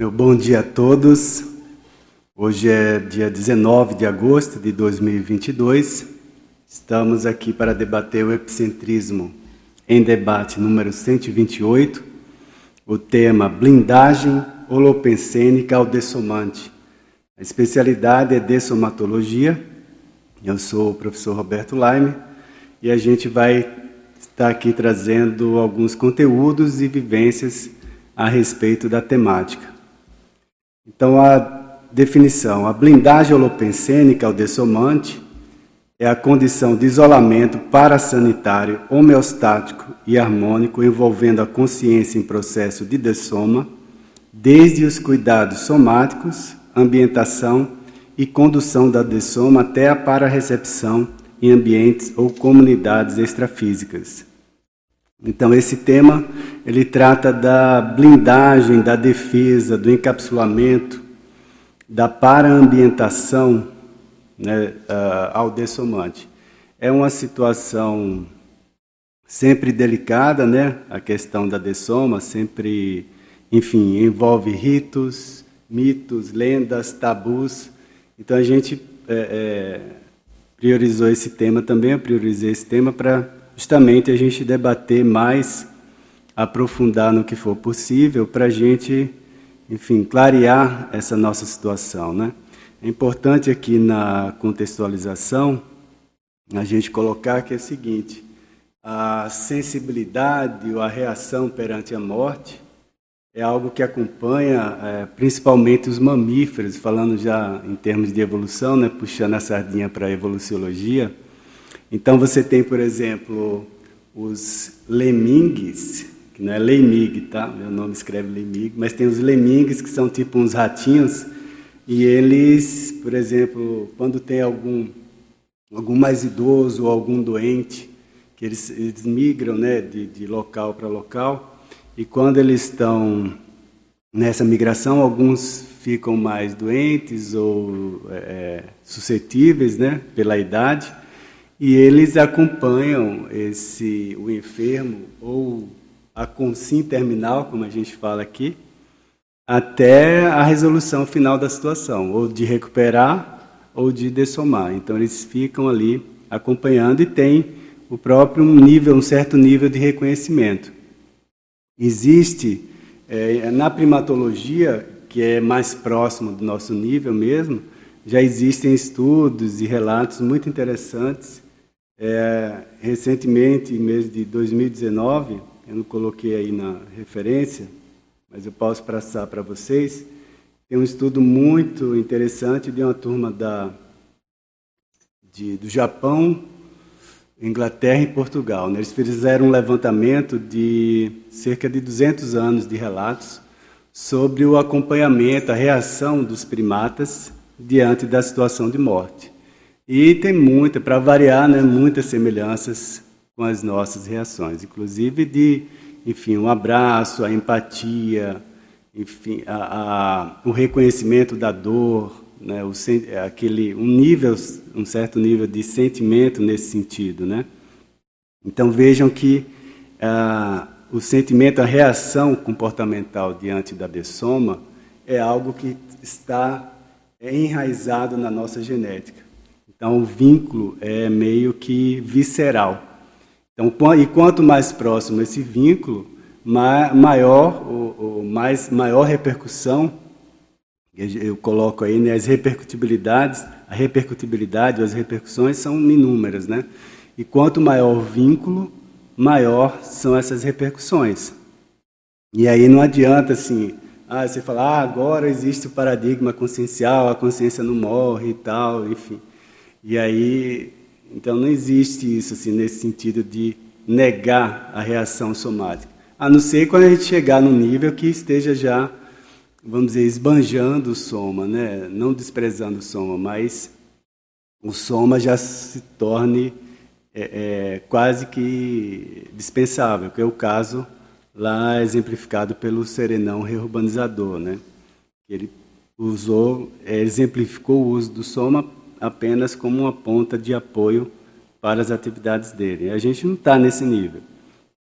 Meu bom dia a todos. Hoje é dia 19 de agosto de 2022. Estamos aqui para debater o epicentrismo em debate número 128, o tema blindagem holopensênica ao dessomante. A especialidade é dessomatologia. Eu sou o professor Roberto Laime e a gente vai estar aqui trazendo alguns conteúdos e vivências a respeito da temática. Então, a definição: a blindagem holopensênica ao dessomante é a condição de isolamento parasanitário, homeostático e harmônico envolvendo a consciência em processo de dessoma, desde os cuidados somáticos, ambientação e condução da dessoma até a pararecepção em ambientes ou comunidades extrafísicas. Então esse tema ele trata da blindagem, da defesa, do encapsulamento, da paraambientação né, uh, ao dessomante. É uma situação sempre delicada, né? A questão da dessoma sempre, enfim, envolve ritos, mitos, lendas, tabus. Então a gente é, é, priorizou esse tema também, eu priorizei esse tema para justamente a gente debater mais, aprofundar no que for possível, para a gente, enfim, clarear essa nossa situação, né? É importante aqui na contextualização a gente colocar que é o seguinte: a sensibilidade ou a reação perante a morte é algo que acompanha é, principalmente os mamíferos, falando já em termos de evolução, né, puxando a sardinha para a evoluciologia. Então você tem, por exemplo, os lemingues, que não é lemig, tá? Meu nome escreve lemig, mas tem os lemingues que são tipo uns ratinhos e eles, por exemplo, quando tem algum algum mais idoso ou algum doente, que eles, eles migram, né, de, de local para local, e quando eles estão nessa migração, alguns ficam mais doentes ou é, suscetíveis, né, pela idade, e eles acompanham esse o enfermo ou a consim terminal, como a gente fala aqui, até a resolução final da situação, ou de recuperar ou de dessomar. Então eles ficam ali acompanhando e tem o próprio nível, um certo nível de reconhecimento. Existe é, na primatologia, que é mais próximo do nosso nível mesmo, já existem estudos e relatos muito interessantes. É, recentemente, em mês de 2019, eu não coloquei aí na referência, mas eu posso passar para vocês. Tem um estudo muito interessante de uma turma da, de, do Japão, Inglaterra e Portugal. Né? Eles fizeram um levantamento de cerca de 200 anos de relatos sobre o acompanhamento, a reação dos primatas diante da situação de morte. E tem muita, para variar, né, muitas semelhanças com as nossas reações, inclusive de enfim, um abraço, a empatia, enfim, a, a, o reconhecimento da dor, né, o, aquele, um nível, um certo nível de sentimento nesse sentido, né? Então vejam que ah, o sentimento, a reação comportamental diante da dessoma é algo que está enraizado na nossa genética. Então o vínculo é meio que visceral. Então, e quanto mais próximo esse vínculo, maior, o, mais, maior repercussão, eu coloco aí né, as repercutibilidades, a repercutibilidade, as repercussões são inúmeras, né? E quanto maior o vínculo, maior são essas repercussões. E aí não adianta assim, ah, você falar, ah, agora existe o paradigma consciencial, a consciência não morre e tal, enfim. E aí então não existe isso assim nesse sentido de negar a reação somática, a não ser quando a gente chegar no nível que esteja já, vamos dizer, esbanjando o soma, né? não desprezando o soma, mas o soma já se torne é, é, quase que dispensável, que é o caso lá exemplificado pelo serenão reurbanizador, né? Ele usou, é, exemplificou o uso do soma apenas como uma ponta de apoio para as atividades dele. A gente não está nesse nível.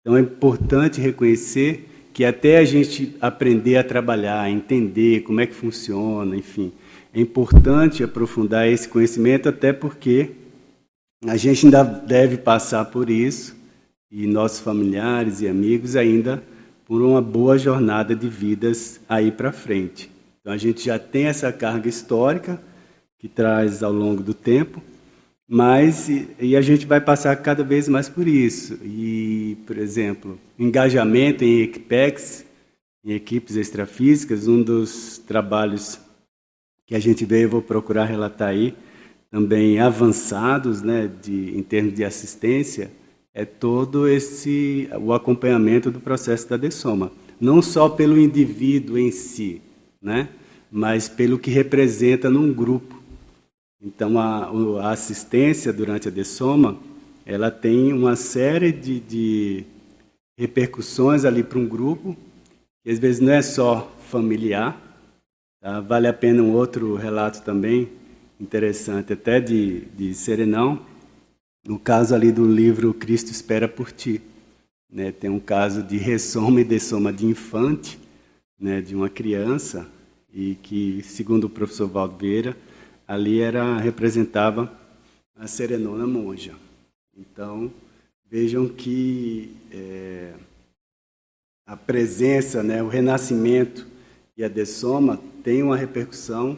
Então é importante reconhecer que até a gente aprender a trabalhar, a entender como é que funciona, enfim, é importante aprofundar esse conhecimento, até porque a gente ainda deve passar por isso, e nossos familiares e amigos ainda por uma boa jornada de vidas aí para frente. Então a gente já tem essa carga histórica que traz ao longo do tempo, mas e, e a gente vai passar cada vez mais por isso. E, por exemplo, engajamento em equipex, em equipes extrafísicas, um dos trabalhos que a gente veio, vou procurar relatar aí, também avançados, né, de, em termos de assistência, é todo esse o acompanhamento do processo da dessoma, não só pelo indivíduo em si, né, mas pelo que representa num grupo. Então a, a assistência durante a dessoma, ela tem uma série de, de repercussões ali para um grupo, que às vezes não é só familiar. Tá? Vale a pena um outro relato também interessante, até de, de Serenão, no caso ali do livro Cristo Espera por Ti. Né, tem um caso de ressoma e dessoma de infante, né, de uma criança, e que, segundo o professor Valdo Vieira, ali era representava a serenona monja. Então, vejam que é, a presença, né, o renascimento e a dessoma tem uma repercussão,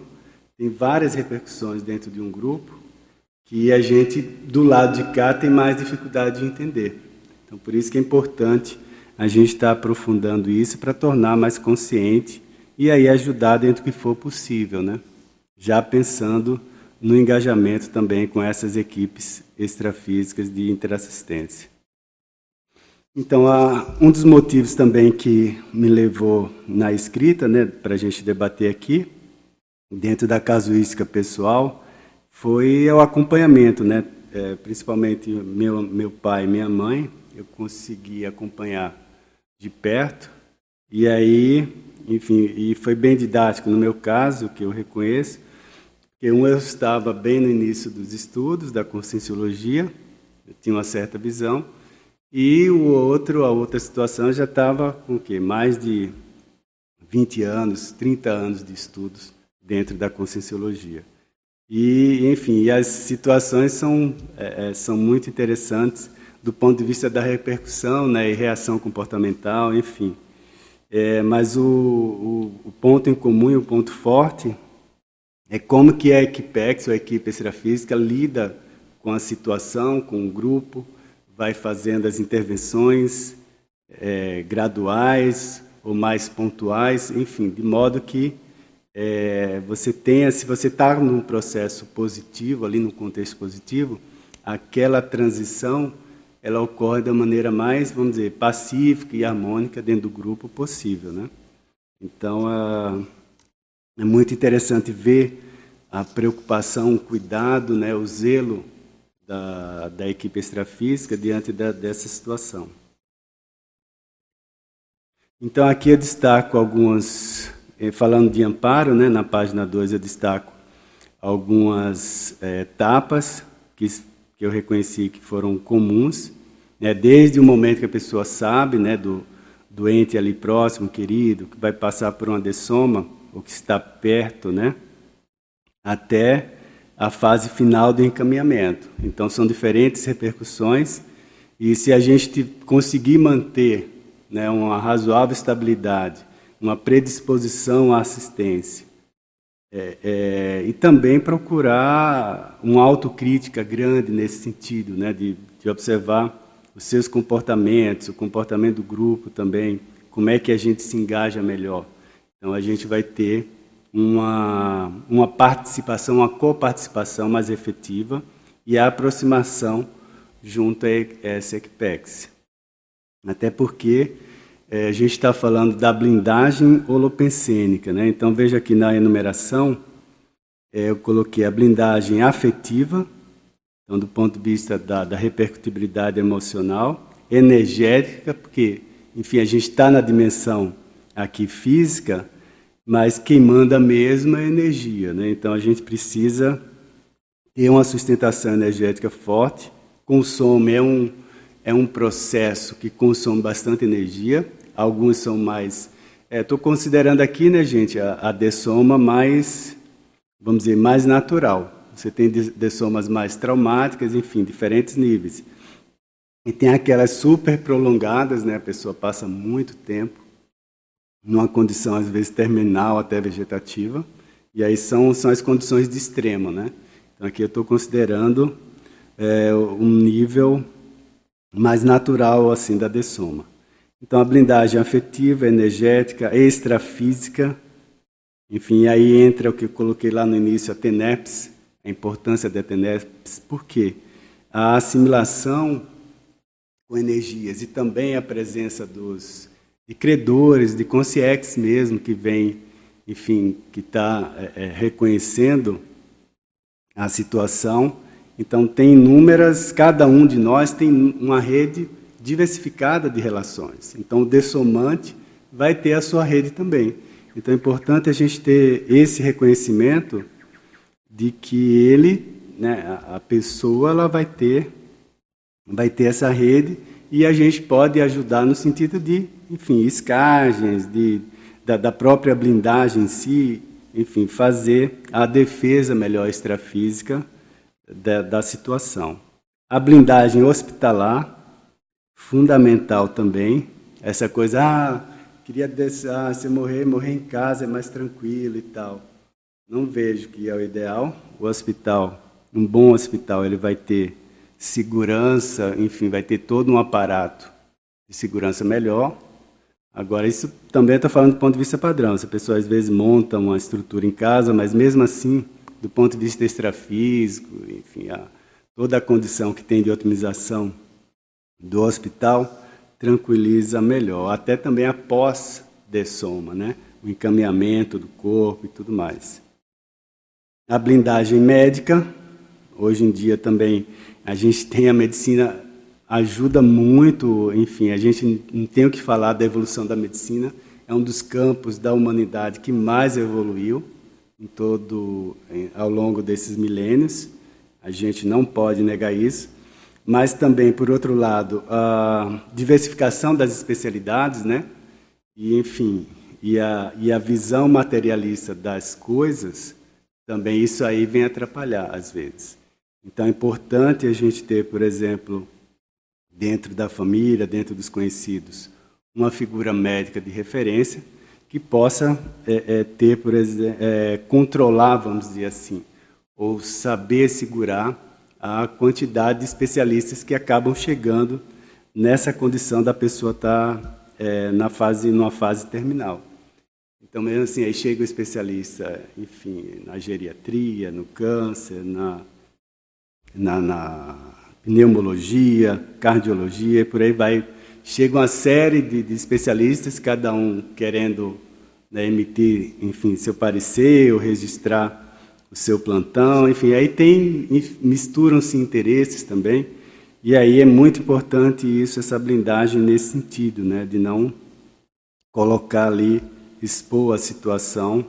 tem várias repercussões dentro de um grupo, que a gente, do lado de cá, tem mais dificuldade de entender. Então, por isso que é importante a gente estar aprofundando isso para tornar mais consciente e aí ajudar dentro do que for possível, né? Já pensando no engajamento também com essas equipes extrafísicas de interassistência. Então, um dos motivos também que me levou na escrita, né, para a gente debater aqui, dentro da casuística pessoal, foi o acompanhamento, né? É, principalmente meu, meu pai e minha mãe, eu consegui acompanhar de perto. E aí, enfim, e foi bem didático no meu caso, que eu reconheço, que um eu estava bem no início dos estudos da conscienciologia, eu tinha uma certa visão, e o outro, a outra situação já estava com o quê? Mais de 20 anos, 30 anos de estudos dentro da conscienciologia. E, enfim, as situações são, é, é, são muito interessantes do ponto de vista da repercussão né, e reação comportamental, enfim. É, mas o, o, o, ponto em comum e o ponto forte é como que a Equipex, ou a equipe extrafísica, lida com a situação, com o grupo, vai fazendo as intervenções é, graduais ou mais pontuais, enfim, de modo que é, você tenha, se você está num processo positivo, ali no contexto positivo, aquela transição ela ocorre da maneira mais, vamos dizer, pacífica e harmônica dentro do grupo possível, né? Então, é muito interessante ver a preocupação, o cuidado, né, o zelo da, da equipe extrafísica diante da, dessa situação. Então, aqui eu destaco algumas eh, falando de amparo, né, na página 2 eu destaco algumas é, etapas que, que eu reconheci que foram comuns, né, desde o momento que a pessoa sabe, né, do doente ali próximo, querido, que vai passar por uma dessoma, ou que está perto, né, até a fase final do encaminhamento. Então, são diferentes repercussões, e se a gente conseguir manter né, uma razoável estabilidade uma predisposição à assistência. É, é, e também procurar uma autocrítica grande nesse sentido, né, de, de, observar os seus comportamentos, o comportamento do grupo também, como é que a gente se engaja melhor. Então a gente vai ter uma, uma participação, uma coparticipação mais efetiva e a aproximação junto a essa ECPEX. Até porque é, a gente está falando da blindagem holopensênica. Né? Então, veja aqui na enumeração, é, eu coloquei a blindagem afetiva, então, do ponto de vista da, da repercutibilidade emocional, energética, porque, enfim, a gente está na dimensão aqui física, mas quem manda mesmo é a energia. Né? Então, a gente precisa ter uma sustentação energética forte. Consumo é um, é um processo que consome bastante energia alguns são mais. Estou é, considerando aqui, né, gente, a, a dessoma mais, vamos dizer, mais natural. Você tem dessomas mais traumáticas, enfim, diferentes níveis. E tem aquelas super prolongadas, né? A pessoa passa muito tempo numa condição às vezes terminal até vegetativa, e aí são são as condições de extremo, né? Então aqui eu estou considerando é, um nível mais natural assim da dessoma. Então a blindagem afetiva, energética, extrafísica, enfim, aí entra o que eu coloquei lá no início, a TENEPS, a importância da TENEPS, por quê? A assimilação com energias e também a presença dos de credores, de consciex mesmo, que vem, enfim, que está é, é, reconhecendo a situação. Então, tem inúmeras, cada um de nós tem uma rede diversificada de relações. Então, o dessomante vai ter a sua rede também. Então, é importante a gente ter esse reconhecimento de que ele, né, a pessoa, ela vai ter vai ter essa rede e a gente pode ajudar no sentido de, enfim, escagens, de, da, da própria blindagem em si, enfim, fazer a defesa melhor extrafísica da, da situação. A blindagem hospitalar, fundamental também, essa coisa, ah, queria descer, ah, se morrer, morrer em casa é mais tranquilo e tal. Não vejo que é o ideal. O hospital, um bom hospital, ele vai ter segurança, enfim, vai ter todo um aparato de segurança melhor. Agora, isso também estou falando do ponto de vista padrão. Se a pessoa às vezes monta uma estrutura em casa, mas mesmo assim, do ponto de vista extrafísico, enfim, a, toda a condição que tem de otimização do hospital tranquiliza melhor. Até também após dessoma, né? o encaminhamento do corpo e tudo mais. A blindagem médica, hoje em dia também a gente tem a medicina ajuda muito, enfim, a gente não tem o que falar da evolução da medicina, é um dos campos da humanidade que mais evoluiu em todo ao longo desses milênios. A gente não pode negar isso, mas também, por outro lado, a diversificação das especialidades, né? E enfim, e a, e a visão materialista das coisas, também isso aí vem atrapalhar às vezes. Então é importante a gente ter, por exemplo, dentro da família, dentro dos conhecidos, uma figura médica de referência que possa é, é, ter, por exemplo, é, controlar, vamos dizer assim, ou saber segurar a quantidade de especialistas que acabam chegando nessa condição da pessoa estar tá, é, na fase, numa fase terminal. Então, mesmo assim, aí chega o especialista, enfim, na geriatria, no câncer, na na, na pneumologia, cardiologia, e por aí vai. Chega uma série de, de especialistas, cada um querendo né, emitir, enfim, seu parecer ou registrar o seu plantão, enfim, aí tem misturam-se interesses também, e aí é muito importante isso, essa blindagem nesse sentido, né, de não colocar ali, expor a situação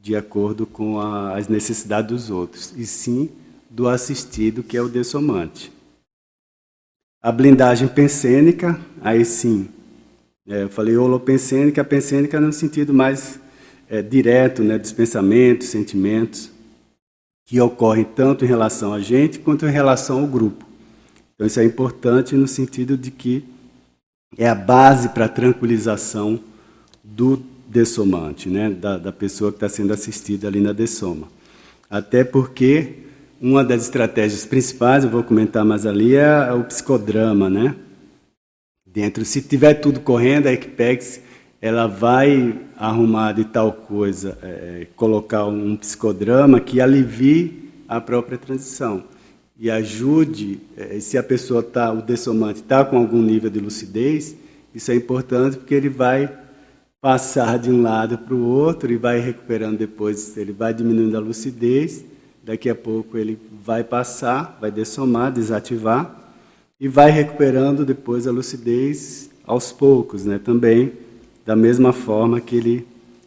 de acordo com a, as necessidades dos outros, e sim do assistido, que é o dessomante. A blindagem pensênica, aí sim, é, eu falei holopensênica, pensênica no sentido mais é, direto né, dos pensamentos, sentimentos, que ocorrem tanto em relação a gente quanto em relação ao grupo. Então isso é importante no sentido de que é a base para a tranquilização do dessomante, né, da, da pessoa que está sendo assistida ali na dessoma. Até porque uma das estratégias principais, eu vou comentar mais ali, é o psicodrama, né? Dentro, se tiver tudo correndo, a Equipex ela vai arrumar de tal coisa, é, colocar um psicodrama que alivie a própria transição e ajude, é, se a pessoa tá, o dessomante está com algum nível de lucidez, isso é importante porque ele vai passar de um lado para o outro e vai recuperando depois, ele vai diminuindo a lucidez Daqui a pouco ele vai passar, vai dessomar, desativar e vai recuperando depois a lucidez aos poucos, né? Também da mesma forma que ele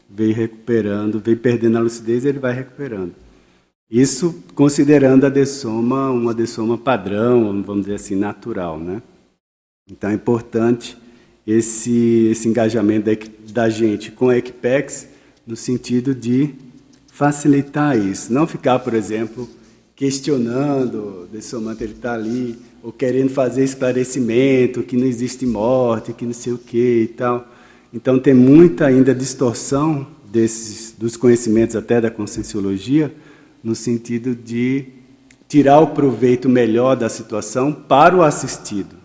veio recuperando, veio perdendo a lucidez, ele vai recuperando. Isso considerando a dessoma uma dessoma padrão, vamos dizer assim, natural, né? Então é importante esse, esse engajamento da, da gente com a Equipex no sentido de facilitar isso. Não ficar, por exemplo, questionando, de somante ele está ali, ou querendo fazer esclarecimento, que não existe morte, que não sei o que e tal. Então tem muita ainda distorção desses, dos conhecimentos até da conscienciologia, no sentido de tirar o proveito melhor da situação para o assistido.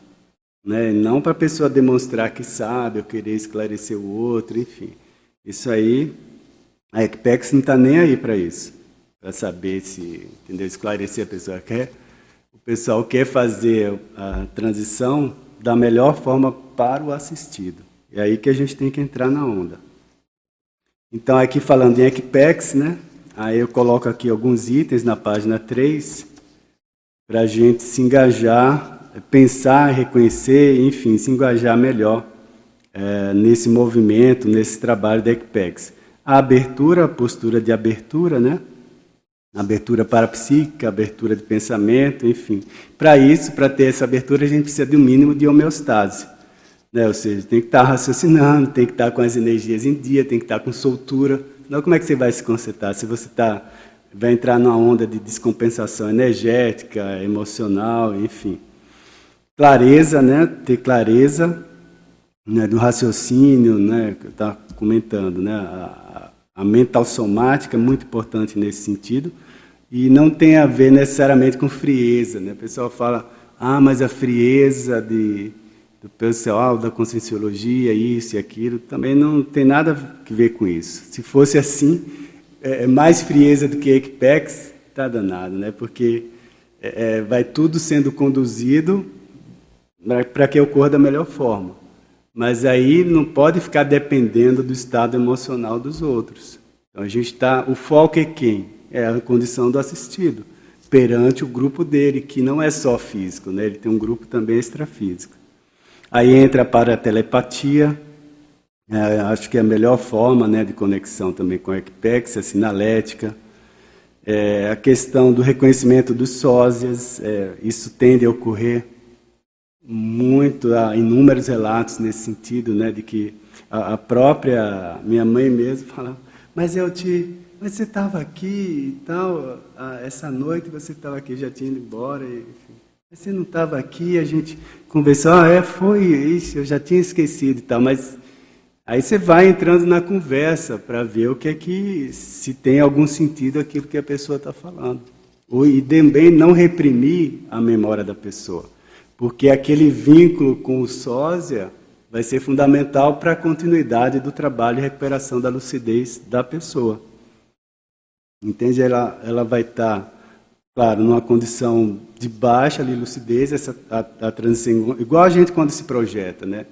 Né? Não para a pessoa demonstrar que sabe ou querer esclarecer o outro, enfim. Isso aí, a ECPEX não está nem aí para isso, para saber se, entendeu, esclarecer a pessoa quer. O pessoal quer fazer a transição da melhor forma para o assistido. É aí que a gente tem que entrar na onda. Então, aqui falando em ECPEX, né? Aí eu coloco aqui alguns itens na página 3 para a gente se engajar, pensar, reconhecer, enfim, se engajar melhor é, nesse movimento, nesse trabalho da ECPEX. A abertura, a postura de abertura, né? Abertura parapsíquica, abertura de pensamento, enfim. Para isso, para ter essa abertura, a gente precisa de um mínimo de homeostase. Né? Ou seja, tem que estar tá raciocinando, tem que estar tá com as energias em dia, tem que estar tá com soltura. Não, como é que você vai se consertar? Se você tá, vai entrar numa onda de descompensação energética, emocional, enfim. Clareza, né? ter clareza né? do raciocínio, né? que eu estava comentando. Né? A, a mental somática é muito importante nesse sentido. E não tem a ver necessariamente com frieza. Né? O pessoal fala, ah, mas a frieza de do pessoal da conscienciologia, isso e aquilo, também não tem nada a ver com isso. Se fosse assim, é, é mais frieza do que Equipex, está danado, né? porque é, é, vai tudo sendo conduzido para que ocorra da melhor forma. Mas aí não pode ficar dependendo do estado emocional dos outros. Então a gente está. O foco é quem? É a condição do assistido, perante o grupo dele, que não é só físico, né? ele tem um grupo também extrafísico. Aí entra para a telepatia, é, acho que é a melhor forma né, de conexão também com a Equipex, a sinalética. É, a questão do reconhecimento dos sósias, é, isso tende a ocorrer muito, inúmeros relatos nesse sentido, né, de que a, a própria minha mãe mesmo fala, mas eu te, mas você estava aqui e tal, essa noite você estava aqui, já tinha ido embora, e, enfim. Você não estava aqui, a gente conversou, ah, é, foi isso, eu já tinha esquecido e tal, mas aí você vai entrando na conversa para ver o que é que, se tem algum sentido aquilo que a pessoa está falando. E também não reprimir a memória da pessoa, porque aquele vínculo com o sósia vai ser fundamental para a continuidade do trabalho e recuperação da lucidez da pessoa. Entende? Ela, ela vai estar. Tá claro, numa condição de baixa lucidez, essa, a, a transição, igual a gente quando se projeta, né?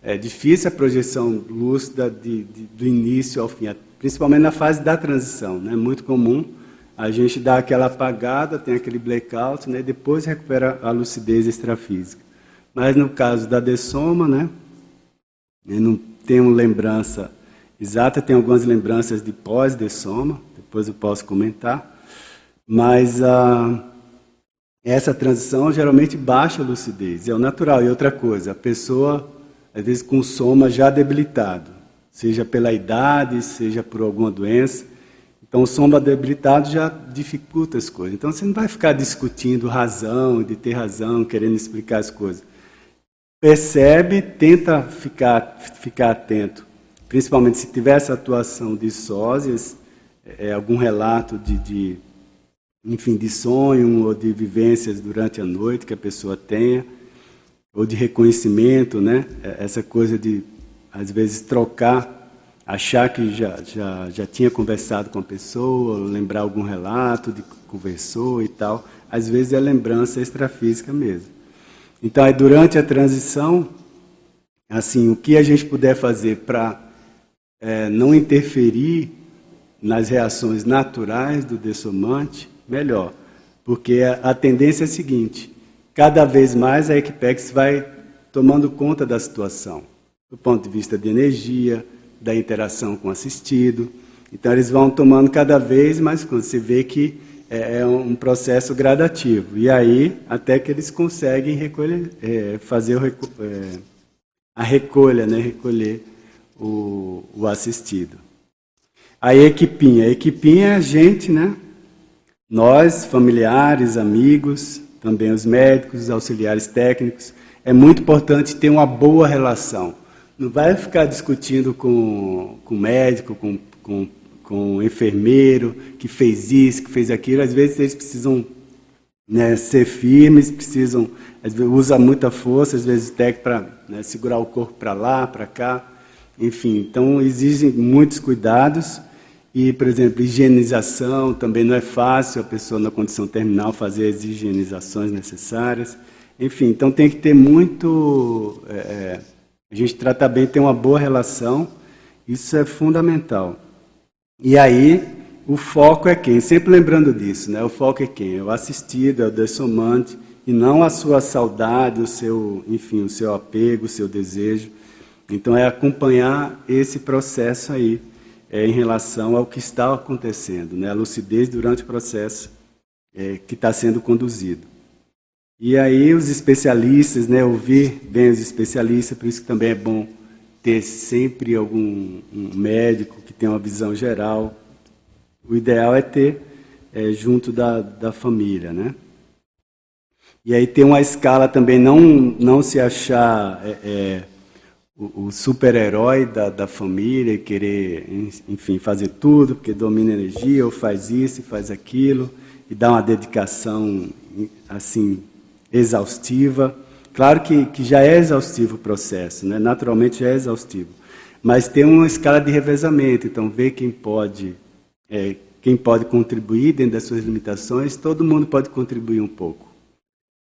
É difícil a projeção lúcida de, de, do início ao fim, principalmente na fase da transição, né? Muito comum a gente dá aquela apagada, tem aquele blackout, né? Depois recupera a lucidez extrafísica. Mas no caso da dessoma, né? Eu não tenho lembrança exata, tem algumas lembranças de pós-dessoma, depois eu posso comentar. Mas ah, essa transição geralmente baixa a lucidez, é o natural. E outra coisa, a pessoa, às vezes, com soma já debilitado, seja pela idade, seja por alguma doença. Então, o soma debilitado já dificulta as coisas. Então, você não vai ficar discutindo razão, de ter razão, querendo explicar as coisas. Percebe, tenta ficar, ficar atento, principalmente se tiver essa atuação de sósias, é, algum relato de, de enfim, de sonho ou de vivências durante a noite que a pessoa tenha, ou de reconhecimento, né? É, essa coisa de, às vezes, trocar, achar que já, já, já tinha conversado com a pessoa, lembrar algum relato de que conversou e tal. Às vezes é lembrança extrafísica mesmo. Então, aí, durante a transição, assim, o que a gente puder fazer para é, não interferir nas reações naturais do dessomante, melhor. Porque a, a tendência é a seguinte: cada vez mais a Equipex vai tomando conta da situação, do ponto de vista de energia, da interação com o assistido. Então, eles vão tomando cada vez mais conta. Você vê que é, é um processo gradativo. E aí, até que eles conseguem recolher, é, fazer é, a recolha, né? recolher o, o assistido. A equipinha. A equipinha é a gente, né? Nós, familiares, amigos, também os médicos, os auxiliares técnicos. É muito importante ter uma boa relação. Não vai ficar discutindo com, com médico, com, com, com enfermeiro, que fez isso, que fez aquilo. Às vezes eles precisam né, ser firmes, precisam, às vezes usa muita força, às vezes o técnico para né, segurar o corpo para lá, para cá. Enfim, então exigem muitos cuidados. E, por exemplo, higienização também não é fácil a pessoa na condição terminal fazer as higienizações necessárias. Enfim, então tem que ter muito. É, a gente trata bem, ter uma boa relação, isso é fundamental. E aí, o foco é quem? Sempre lembrando disso, né? O foco é quem? É o assistido, é o dessomante, e não a sua saudade, o seu, enfim, o seu apego, o seu desejo. Então, é acompanhar esse processo aí é, em relação ao que está acontecendo, né? a lucidez durante o processo é, que está sendo conduzido. E aí os especialistas, né, ouvir bem os especialistas, por isso que também é bom ter sempre algum um médico que tenha uma visão geral. O ideal é ter é, junto da, da família, né? E aí tem uma escala também, não, não se achar é, é, o, o super-herói da, da família e querer, enfim, fazer tudo, porque domina energia, ou faz isso e faz aquilo, e dá uma dedicação, assim, exaustiva. Claro que, que já é exaustivo o processo, né? naturalmente já é exaustivo. Mas tem uma escala de revezamento, então ver quem pode, é, quem pode contribuir dentro das suas limitações, todo mundo pode contribuir um pouco.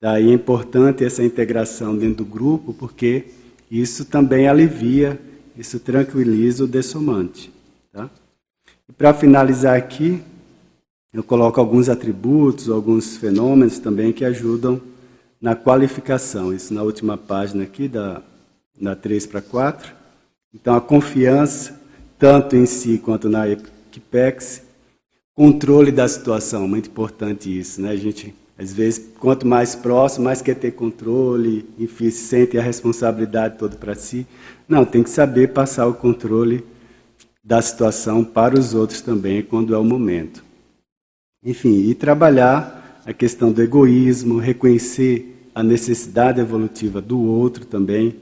Daí é importante essa integração dentro do grupo, porque isso também alivia, isso tranquiliza o dessomante. Tá? E para finalizar aqui, eu coloco alguns atributos, alguns fenômenos também que ajudam na qualificação. Isso na última página aqui, da, da 3 para 4. Então, a confiança, tanto em si quanto na Equipex. Controle da situação, muito importante isso. Né? A gente às vezes, quanto mais próximo, mais quer ter controle, enfim, se sente a responsabilidade toda para si. Não, tem que saber passar o controle da situação para os outros também, quando é o momento. Enfim, e trabalhar a questão do egoísmo, reconhecer a necessidade evolutiva do outro também.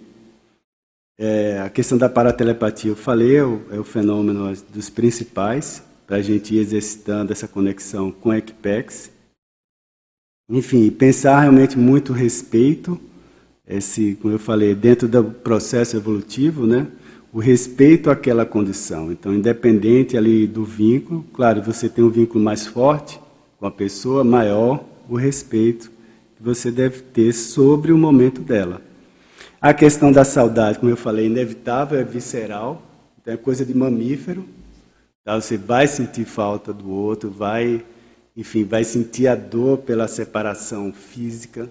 É, a questão da paratelepatia, eu falei, é o, é fenômeno dos principais, para a gente ir exercitando essa conexão com a Equipex. Enfim, pensar realmente muito respeito, esse, como eu falei, dentro do processo evolutivo, né? O respeito àquela condição. Então, independente ali do vínculo, claro, você tem um vínculo mais forte com a pessoa, maior o respeito que você deve ter sobre o momento dela. A questão da saudade, como eu falei, inevitável, é visceral, então é coisa de mamífero. Tá? Você vai sentir falta do outro, vai enfim, vai sentir a dor pela separação física.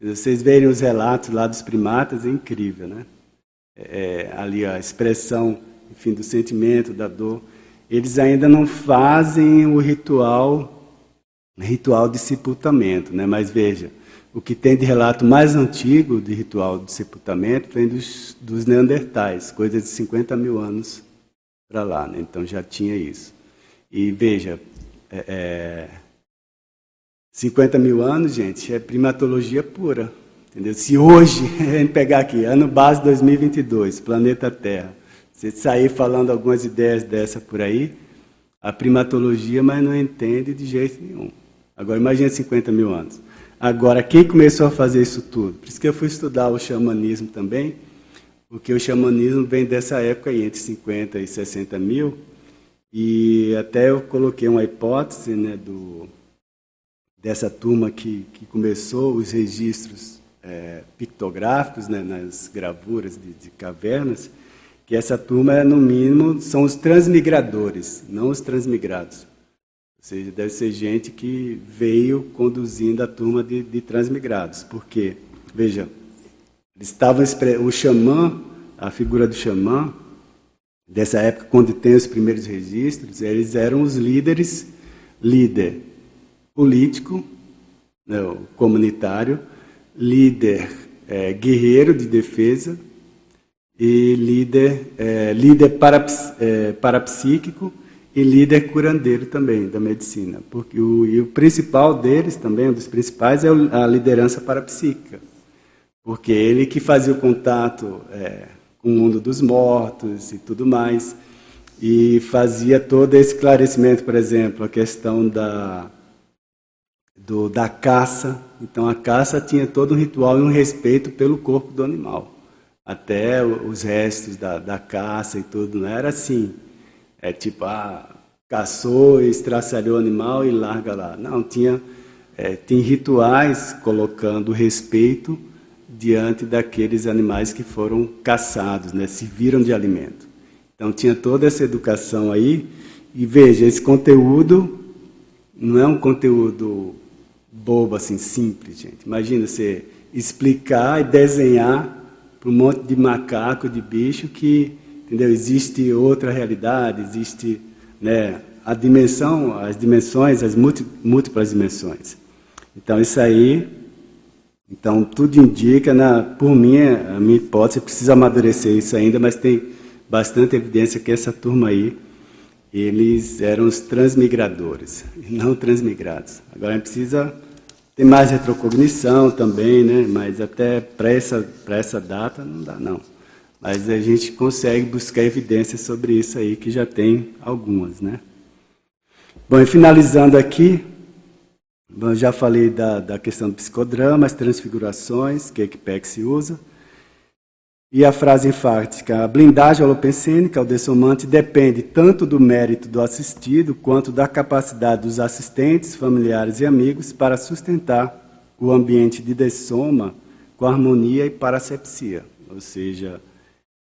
Vocês verem os relatos lá dos primatas, é incrível, né? É, ali a expressão, enfim, do sentimento, da dor. Eles ainda não fazem o ritual, ritual de sepultamento, né? Mas veja, o que tem de relato mais antigo de ritual de sepultamento vem dos, dos neandertais, coisa de 50 mil anos para lá, né? Então já tinha isso. E veja, é, é, 50 mil anos, gente, é primatologia pura. Entendeu? Se hoje, a gente pegar aqui, ano base 2022, planeta Terra, você sair falando algumas ideias dessa por aí, a primatologia, mas não entende de jeito nenhum. Agora, imagine 50 mil anos. Agora, quem começou a fazer isso tudo? Por isso que eu fui estudar o xamanismo também, porque o xamanismo vem dessa época aí, entre 50 e 60 mil, e até eu coloquei uma hipótese né, do, dessa turma que, que começou os registros é, pictográficos né, nas gravuras de, de, cavernas, que essa turma, no mínimo, são os transmigradores, não os transmigrados. Ou seja, deve ser gente que veio conduzindo a turma de, de transmigrados. Por quê? Veja, estavam, o xamã, a figura do xamã, dessa época, quando tem os primeiros registros, eles eram os líderes, líder político, né, comunitário, líder é, guerreiro de defesa, e líder, é, líder é, parapsíquico e líder curandeiro também da medicina. Porque o, e o principal deles também, um dos principais, é a liderança parapsíquica. Porque ele que fazia o contato é, com o mundo dos mortos e tudo mais, e fazia todo esse esclarecimento, por exemplo, a questão da, do, da caça. Então a caça tinha todo um ritual e um respeito pelo corpo do animal. Até os restos da, da caça e tudo, não era assim. É tipo, ah, caçou, estraçalhou o animal e larga lá. Não, tinha, é, tem rituais colocando respeito diante daqueles animais que foram caçados, né, serviram de alimento. Então tinha toda essa educação aí. E veja, esse conteúdo não é um conteúdo bobo, assim, simples, gente. Imagina você explicar e desenhar para um monte de macaco, de bicho, que entendeu? existe outra realidade, existe né, a dimensão, as dimensões, as múltiplas dimensões. Então isso aí, então tudo indica, na, por mim, a minha hipótese, precisa amadurecer isso ainda, mas tem bastante evidência que essa turma aí, eles eram os transmigradores, não transmigrados. Agora precisa ter mais retrocognição também, né? mas até para essa, essa data não dá não. Mas a gente consegue buscar evidências sobre isso aí, que já tem algumas. Né? Bom, e finalizando aqui, bom, já falei da, da questão do psicodrama, as transfigurações, que a Equipec se usa. E a frase enfática, a blindagem holopensênica, o dessomante, depende tanto do mérito do assistido quanto da capacidade dos assistentes, familiares e amigos para sustentar o ambiente de dessoma com harmonia e paracepsia. Ou seja,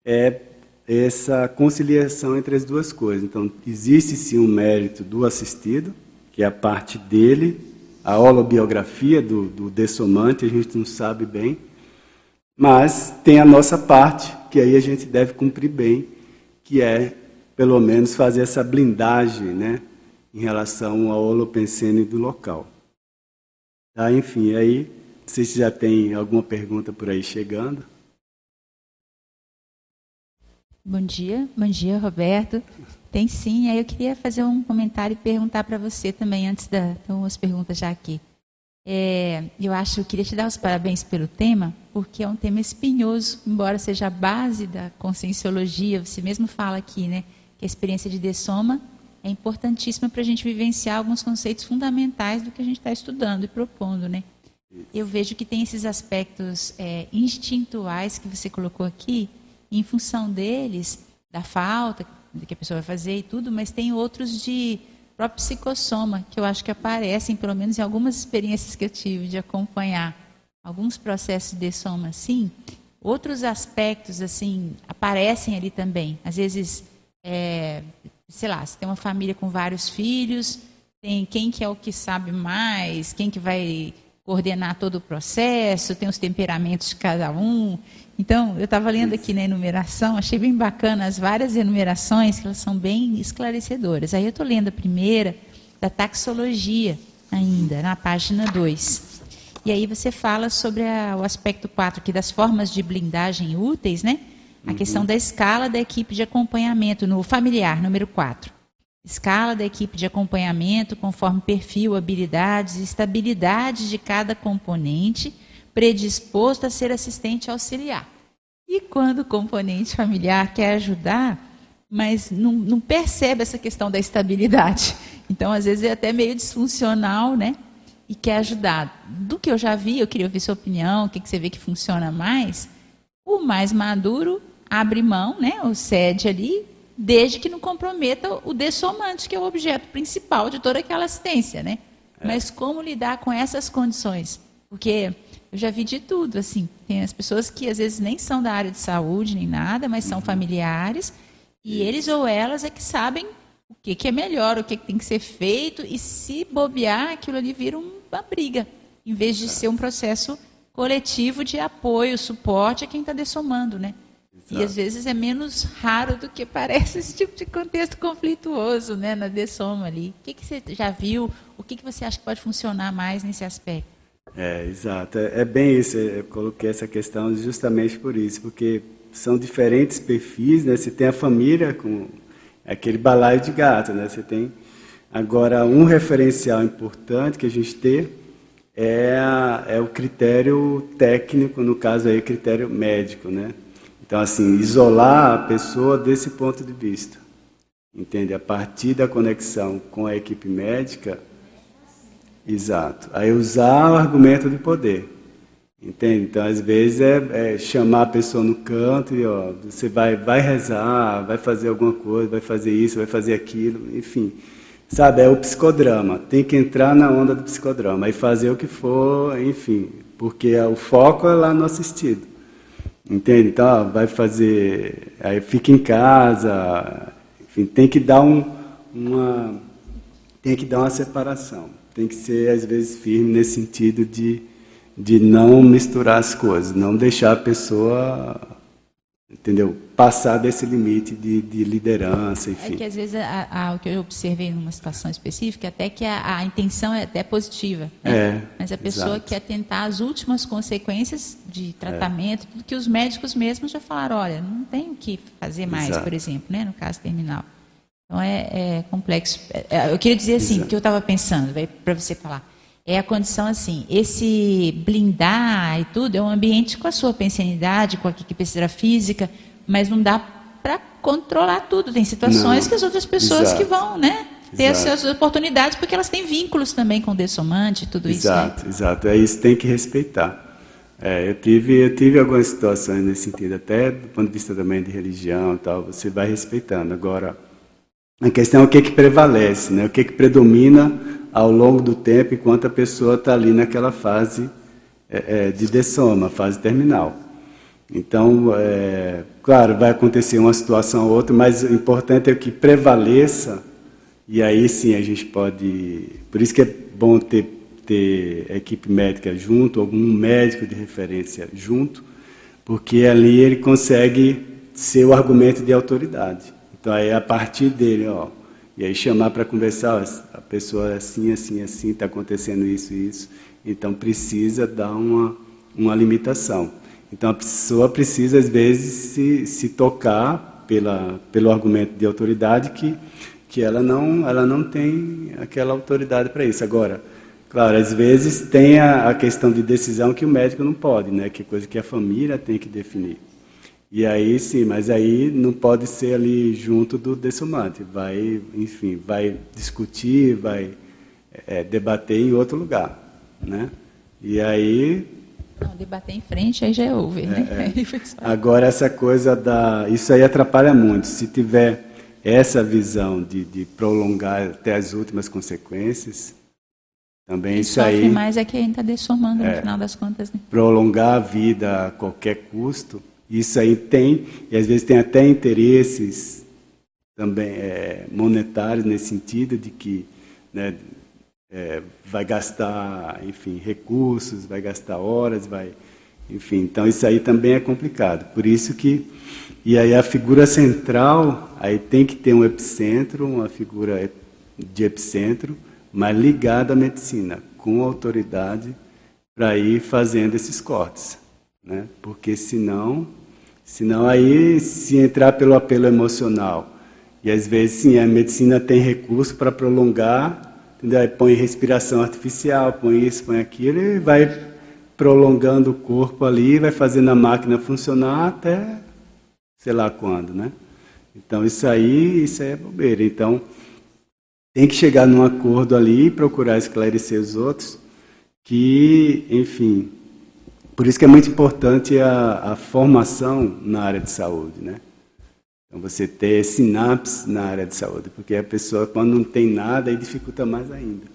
é essa conciliação entre as duas coisas. Então, existe sim um mérito do assistido, que é a parte dele, a holobiografia do, do dessomante, a gente não sabe bem, mas tem a nossa parte, que aí a gente deve cumprir bem, que é, pelo menos, fazer essa blindagem né, em relação ao holopensene do local. Tá, enfim, aí, se já tem alguma pergunta por aí chegando. Bom dia, bom dia, Roberto. Tem sim, aí eu queria fazer um comentário e perguntar para você também, antes da. Então, as perguntas já aqui. É, eu acho, eu queria te dar os parabéns pelo tema, porque é um tema espinhoso, embora seja a base da conscienciologia. Você mesmo fala aqui, né, que a experiência de dessoma é importantíssima para a gente vivenciar alguns conceitos fundamentais do que a gente está estudando e propondo, né? Eu vejo que tem esses aspectos é, instintuais que você colocou aqui, em função deles, da falta que a pessoa vai fazer e tudo, mas tem outros de próprio psicossoma, que eu acho que aparecem, pelo menos em algumas experiências que eu tive de acompanhar alguns processos de soma assim, outros aspectos assim aparecem ali também. Às vezes, é, sei lá, se tem uma família com vários filhos, tem quem que é o que sabe mais, quem que vai coordenar todo o processo, tem os temperamentos de cada um. Então, eu estava lendo aqui na enumeração, achei bem bacana as várias enumerações, que elas são bem esclarecedoras. Aí eu estou lendo a primeira, da taxologia, ainda, na página 2. E aí você fala sobre a, o aspecto 4 aqui das formas de blindagem úteis, né? A questão da escala da equipe de acompanhamento no familiar, número 4. Escala da equipe de acompanhamento conforme perfil, habilidades e estabilidade de cada componente predisposto a ser assistente auxiliar. E quando o componente familiar quer ajudar, mas não, não, percebe essa questão da estabilidade. Então, às vezes, é até meio disfuncional, né? E quer ajudar. Do que eu já vi, eu queria ouvir sua opinião, o que, que você vê que funciona mais. O mais maduro abre mão, né? Ou cede ali, desde que não comprometa o dessomante, que é o objeto principal de toda aquela assistência, né? É. Mas como lidar com essas condições? Porque eu já vi de tudo, assim. Tem as pessoas que às vezes nem são da área de saúde nem nada, mas são uhum. familiares e eles ou elas é que sabem o que, que é melhor, o que, que tem que ser feito e se bobear, aquilo ali vira uma briga, em vez de ser um processo coletivo de apoio, suporte a quem está dessomando, né? E às vezes é menos raro do que parece esse tipo de contexto conflituoso, né, na dessoma ali. O que, que você já viu? O que, que você acha que pode funcionar mais nesse aspecto? É, exato. É, é bem isso. Eu coloquei essa questão justamente por isso, porque são diferentes perfis, né? Você tem a família com aquele balaio de gato, né? Você tem agora um referencial importante que a gente tem é, a, é o critério técnico, no caso aí critério médico, né? Então assim, isolar a pessoa desse ponto de vista. Entende? A partir da conexão com a equipe médica, exato. Aí usar o argumento de poder. Entende? Então, às vezes, é, é, chamar a pessoa no canto e, ó, você vai, vai rezar, vai fazer alguma coisa, vai fazer isso, vai fazer aquilo, enfim. Sabe, é o psicodrama. Tem que entrar na onda do psicodrama e fazer o que for, enfim. Porque o foco é lá no assistido. Entende? Então, ó, vai fazer. Aí fica em casa. Enfim, tem que dar um, uma. Tem que dar uma separação. Tem que ser, às vezes, firme nesse sentido de de não misturar as coisas, não deixar a pessoa, entendeu, passar desse limite de, de liderança, enfim. É que às vezes a, a, o que eu observei numa situação específica, é até que a, a intenção é até positiva, né? é, mas a pessoa exato. quer tentar as últimas consequências de tratamento, é. que os médicos mesmos já falaram, olha, não tem o que fazer mais, exato. por exemplo, né, no caso terminal. Então é, é complexo. É, é, eu queria dizer assim, exato. que eu estava pensando, para você falar é a condição assim, esse blindar e tudo é um ambiente com a sua pensanidade, com a equipe física, mas não dá para controlar tudo. Tem situações não. que as outras pessoas Exato. que vão, né? Ter Exato. as suas oportunidades, porque elas têm vínculos também com o dessomante e tudo exato, isso. Né? Exato, é isso tem que respeitar. É, eu tive eu tive algumas situações nesse sentido, até do ponto de vista também de religião e tal, você vai respeitando. Agora, a questão é o que, que prevalece, né? o que, que predomina ao longo do tempo enquanto a pessoa está ali naquela fase é, é, de dessoma, fase terminal. Então, é, claro, vai acontecer uma situação ou outra, mas o importante é que prevaleça, e aí sim a gente pode. Por isso que é bom ter, ter equipe médica junto, algum médico de referência junto, porque ali ele consegue ser o argumento de autoridade. Então, aí a partir dele, ó, e aí chamar para conversar, ó, a pessoa é assim, assim, assim, está acontecendo isso isso, então precisa dar uma, uma limitação. Então a pessoa precisa, às vezes, se, se tocar pela, pelo argumento de autoridade que, que ela, não, ela não tem aquela autoridade para isso. Agora, claro, às vezes tem a, a questão de decisão que o médico não pode, né, que é coisa que a família tem que definir. E aí sim, mas aí não pode ser ali junto do dessumante. Vai, enfim, vai discutir, vai é, debater em outro lugar, né? E aí não, debater em frente aí já é over, né? É, é. Agora essa coisa da, isso aí atrapalha muito. Se tiver essa visão de, de prolongar até as últimas consequências, também isso aí. mais é quem está dessomando no é, final das contas, né? Prolongar a vida a qualquer custo isso aí tem, e às vezes tem até interesses também é, monetários nesse sentido de que né, é, vai gastar, enfim, recursos, vai gastar horas, vai, enfim, então isso aí também é complicado. Por isso que e aí a figura central, aí tem que ter um epicentro, uma figura de epicentro, mas ligada à medicina, com autoridade para ir fazendo esses cortes, né? Porque senão Senão aí, se entrar pelo apelo emocional, e às vezes sim, a medicina tem recurso para prolongar, entendeu? Aí põe respiração artificial, põe isso, põe aquilo, e vai prolongando o corpo ali, vai fazendo a máquina funcionar até sei lá quando, né? Então isso aí, isso aí é bobeira. Então tem que chegar num acordo ali e procurar esclarecer os outros que, enfim, por isso que é muito importante a, a formação na área de saúde, né? Então você ter sinapse na área de saúde, porque a pessoa quando não tem nada aí dificulta mais ainda,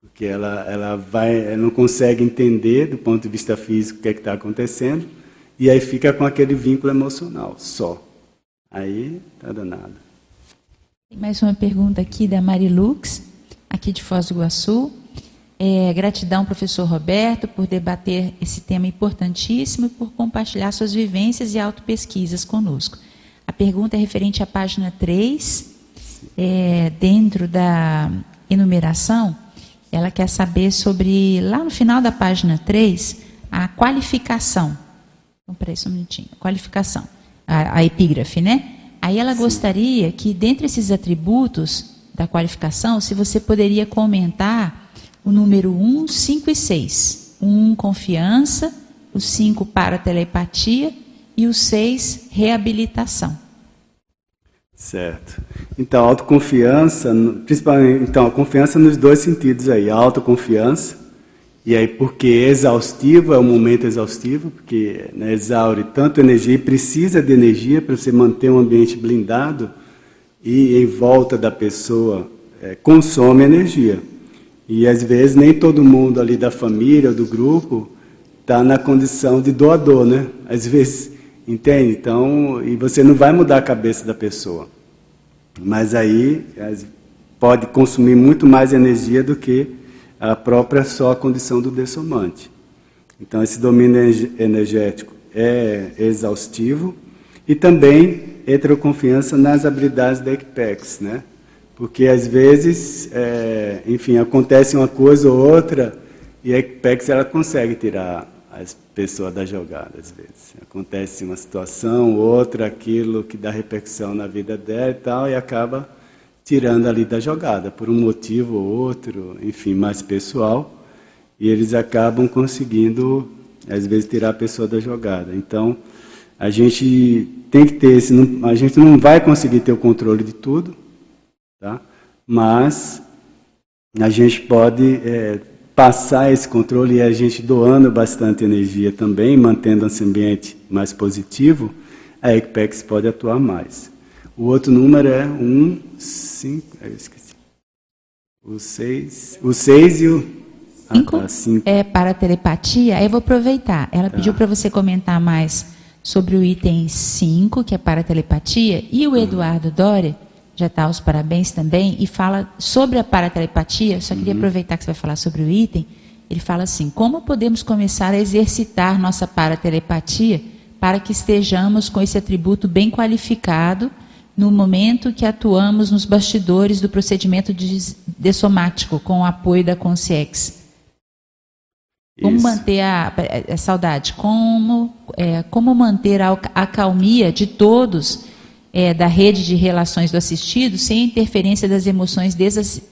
porque ela ela vai, ela não consegue entender do ponto de vista físico o que é está acontecendo e aí fica com aquele vínculo emocional só. Aí tá danado. Tem mais uma pergunta aqui da Marilux, aqui de Foz do Iguaçu. É, gratidão, professor Roberto, por debater esse tema importantíssimo e por compartilhar suas vivências e autopesquisas conosco. A pergunta é referente à página 3, é, dentro da enumeração. Ela quer saber sobre, lá no final da página 3, a qualificação. Então, peraí só um minutinho. Qualificação. a, a epígrafe, né? Aí ela Sim. gostaria que, dentre esses atributos da qualificação, se você poderia comentar o número 1, 5 e 6. 1, confiança, o 5, para telepatia e o 6, reabilitação. Certo. Então, autoconfiança, principalmente, então, a confiança nos dois sentidos aí, a autoconfiança, e aí porque exaustivo, é um momento exaustivo, porque né, exaure tanto energia e precisa de energia para você manter um ambiente blindado e em volta da pessoa é, consome energia. E às vezes nem todo mundo ali da família do grupo está na condição de doador, né? Às vezes Entende? Então, e você não vai mudar a cabeça da pessoa. Mas aí pode consumir muito mais energia do que a própria só a condição do dessomante. Então, esse domínio energético é exaustivo e também heteroconfiança nas habilidades da Equipex, né? Porque às vezes, é, enfim, acontece uma coisa ou outra e a Equipex ela consegue tirar as pessoas da jogada, às vezes. Acontece uma situação, outra, aquilo que dá repercussão na vida dela e tal, e acaba tirando ali da jogada, por um motivo ou outro, enfim, mais pessoal, e eles acabam conseguindo, às vezes, tirar a pessoa da jogada. Então, a gente tem que ter esse. A gente não vai conseguir ter o controle de tudo, tá? mas a gente pode. É, passar esse controle e a gente doando bastante energia também, mantendo esse ambiente mais positivo, a Equipex pode atuar mais. O outro número é 1, 5, eu esqueci. O 6, o 6 e o 5 ah, tá, é para telepatia. Aí eu vou aproveitar. Ela tá. pediu para você comentar mais sobre o item 5, que é para telepatia, e o uhum. Eduardo Doria já está os parabéns também, e fala sobre a paratelepatia, só queria uhum. aproveitar que você vai falar sobre o item, ele fala assim, como podemos começar a exercitar nossa paratelepatia para que estejamos com esse atributo bem qualificado no momento que atuamos nos bastidores do procedimento de, de somático, com o apoio da Consciex? Como Isso. manter a, a, a, saudade? Como, é, como manter a, a calmia de todos é, da rede de relações do assistido sem interferência das emoções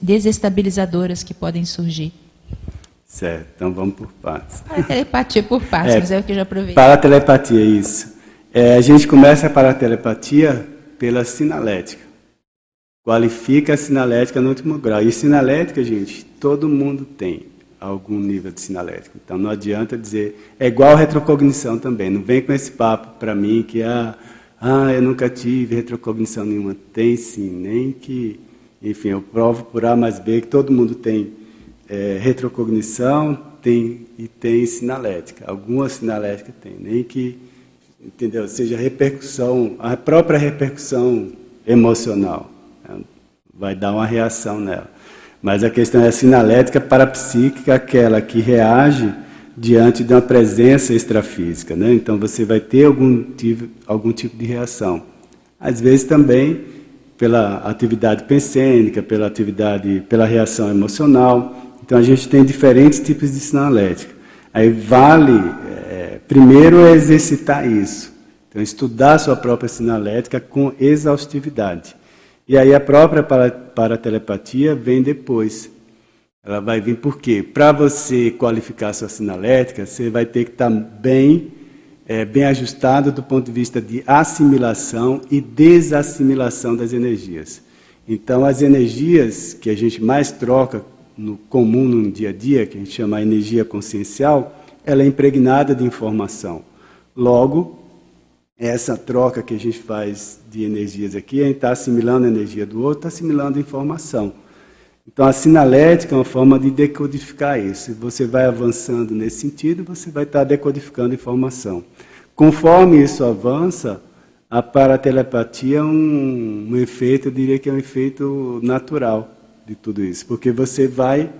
desestabilizadoras que podem surgir. Certo, então vamos por partes. A telepatia por partes, é, mas é o que eu já provei. Para a telepatia, isso. É, a gente começa para a telepatia pela sinalética. Qualifica a sinalética no último grau. E sinalética, gente, todo mundo tem algum nível de sinalética. Então não adianta dizer. É igual retrocognição também. Não vem com esse papo para mim que a. Ah, ah, eu nunca tive retrocognição nenhuma. Tem sim, nem que. Enfim, eu provo por A mais B que todo mundo tem é, retrocognição tem, e tem sinalética. Alguma sinalética tem, nem que. Entendeu? Seja repercussão, a própria repercussão emocional. Né? Vai dar uma reação nela. Mas a questão é a sinalética parapsíquica, aquela que reage diante de uma presença extrafísica. Né? Então você vai ter algum tipo, algum tipo de reação. Às vezes também pela atividade pensênica, pela atividade, pela reação emocional. Então a gente tem diferentes tipos de sinalética. Aí vale, é, primeiro, exercitar isso. Então estudar a sua própria sinalética com exaustividade. E aí a própria paratelepatia vem depois. Ela vai vir por quê? Para você qualificar sua sinalética, você vai ter que estar tá bem, é, bem ajustado do ponto de vista de assimilação e desassimilação das energias. Então, as energias que a gente mais troca no comum no dia a dia, que a gente chama energia consciencial, ela é impregnada de informação. Logo, essa troca que a gente faz de energias aqui, a gente está assimilando a energia do outro, está assimilando informação. Então, a sinalética é uma forma de decodificar isso. Você vai avançando nesse sentido, você vai estar decodificando informação. Conforme isso avança, a paratelepatia é um, um efeito, eu diria que é um efeito natural de tudo isso, porque você vai,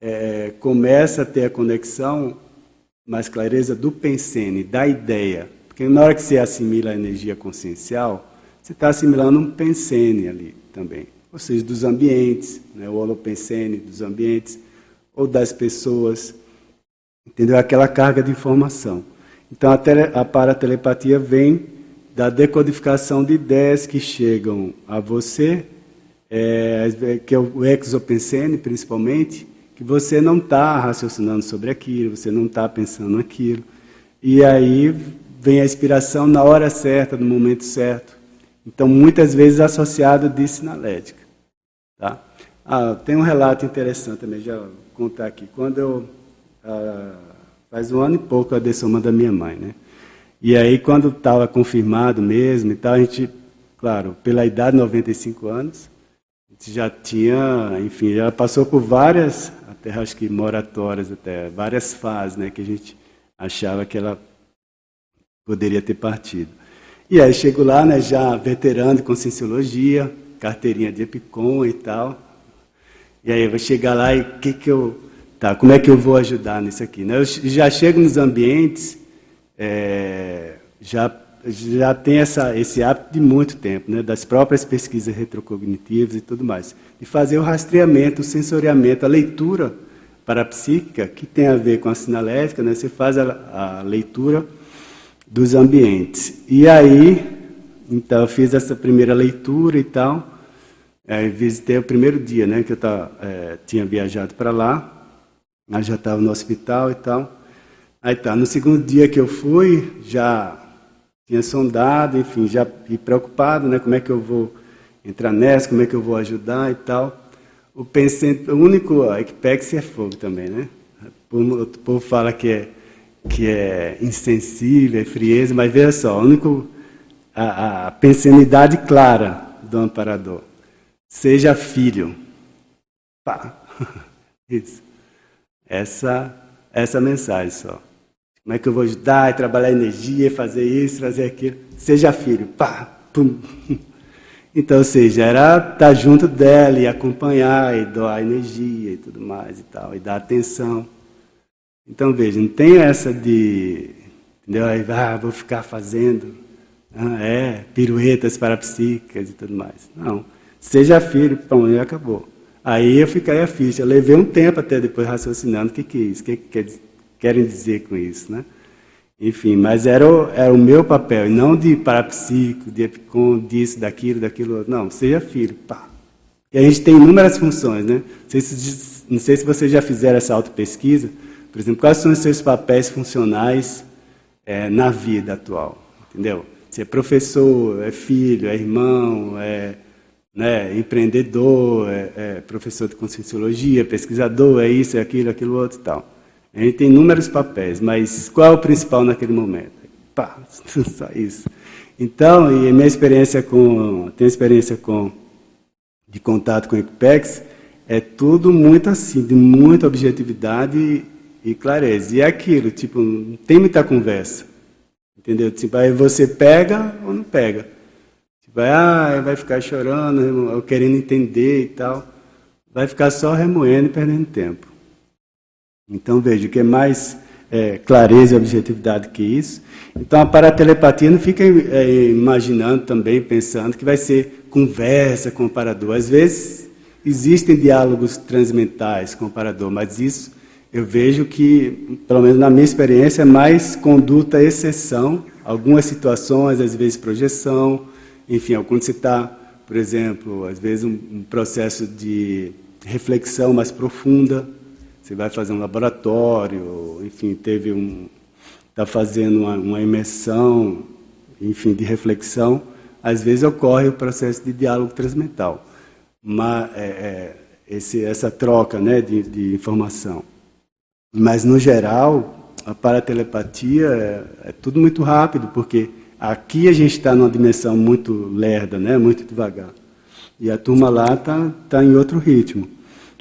é, começa a ter a conexão, mais clareza do pensene, da ideia. Porque na hora que você assimila a energia consciencial, você está assimilando um pensene ali também ou seja, dos ambientes, né, o holopensene dos ambientes, ou das pessoas, entendeu? Aquela carga de informação. Então a, tele, a paratelepatia vem da decodificação de ideias que chegam a você, é, que é o exopensene principalmente, que você não está raciocinando sobre aquilo, você não está pensando aquilo. E aí vem a inspiração na hora certa, no momento certo. Então, muitas vezes associado de sinalética. Ah, tem um relato interessante também, já contar aqui. Quando eu. Ah, faz um ano e pouco a dessoma da minha mãe, né? E aí, quando estava confirmado mesmo e tal, a gente, claro, pela idade, 95 anos, a gente já tinha, enfim, já passou por várias, até acho que moratórias, até várias fases, né, que a gente achava que ela poderia ter partido. E aí chego lá, né, já veterano de conscienciologia, carteirinha de EPICOM e tal. E aí vou chegar lá e que que eu, tá, como é que eu vou ajudar nisso aqui? Né? Eu já chego nos ambientes é, já, já tem essa, esse hábito de muito tempo, né, das próprias pesquisas retrocognitivas e tudo mais, de fazer o rastreamento, o sensoriamento, a leitura parapsíquica, que tem a ver com a sinalética, né, você faz a, a leitura dos ambientes. E aí, então, eu fiz essa primeira leitura e tal, aí visitei o primeiro dia, né, que eu tava, é, tinha viajado para lá, aí já estava no hospital e tal, Aí tá, no segundo dia que eu fui, já tinha sondado, enfim, já preocupado, né? Como é que eu vou entrar nessa, como é que eu vou ajudar e tal. O, pensei, o único Equipex é fogo também, né? O povo fala que é, que é insensível, é frieza, mas veja só, o único, a, a pensanidade clara do amparador. Seja filho. Pá. Isso. Essa, essa mensagem só. Como é que eu vou ajudar e trabalhar energia, fazer isso, fazer aquilo? Seja filho. Pá, pum. Então, ou seja, era estar tá junto dela e acompanhar e doar energia e tudo mais e tal, e dar atenção. Então, veja, não tem essa de, entendeu? Aí, ah, vou ficar fazendo, ah, é, piruetas parapsíquicas e tudo mais. Não. Seja filho, pão, e acabou. Aí eu fiquei a ficha. Eu levei um tempo até depois raciocinando o que, que é isso, o que, que querem dizer com isso, né? Enfim, mas era o, era o meu papel, e não de parapsíquico, de epicom, disso, daquilo, daquilo. Não, seja filho, pá. E a gente tem inúmeras funções, né? Não sei se, não sei se vocês já fizeram essa autopesquisa. Por exemplo, quais são os seus papéis funcionais é, na vida atual? Entendeu? Se é professor, é filho, é irmão, é né, empreendedor, é, é professor de conscienciologia, pesquisador, é isso, é aquilo, aquilo outro e tal. A gente tem inúmeros papéis, mas qual é o principal naquele momento? Pá, só isso. Então, e minha experiência com, tenho experiência com de contato com o Equipex, é tudo muito assim, de muita objetividade e, e clareza. E é aquilo, tipo, não tem muita conversa. Entendeu? Tipo, aí você pega ou não pega. Tipo, ah, vai ficar chorando, querendo entender e tal. Vai ficar só remoendo e perdendo tempo. Então veja que é mais é, clareza e objetividade que isso. Então a paratelepatia não fica é, imaginando também, pensando que vai ser conversa com o parador. Às vezes existem diálogos transmentais com o parador, mas isso eu vejo que, pelo menos na minha experiência, é mais conduta exceção, algumas situações, às vezes projeção, enfim, quando você está, por exemplo, às vezes um, um processo de reflexão mais profunda, você vai fazer um laboratório, enfim, teve um está fazendo uma, uma, imersão, enfim, de reflexão, às vezes ocorre o processo de diálogo transmental, mas é, é, esse, essa troca, né, de, de, informação. Mas no geral, a paratelepatia é, é tudo muito rápido, porque aqui a gente está numa dimensão muito lerda, né, muito devagar, e a turma lá está tá em outro ritmo.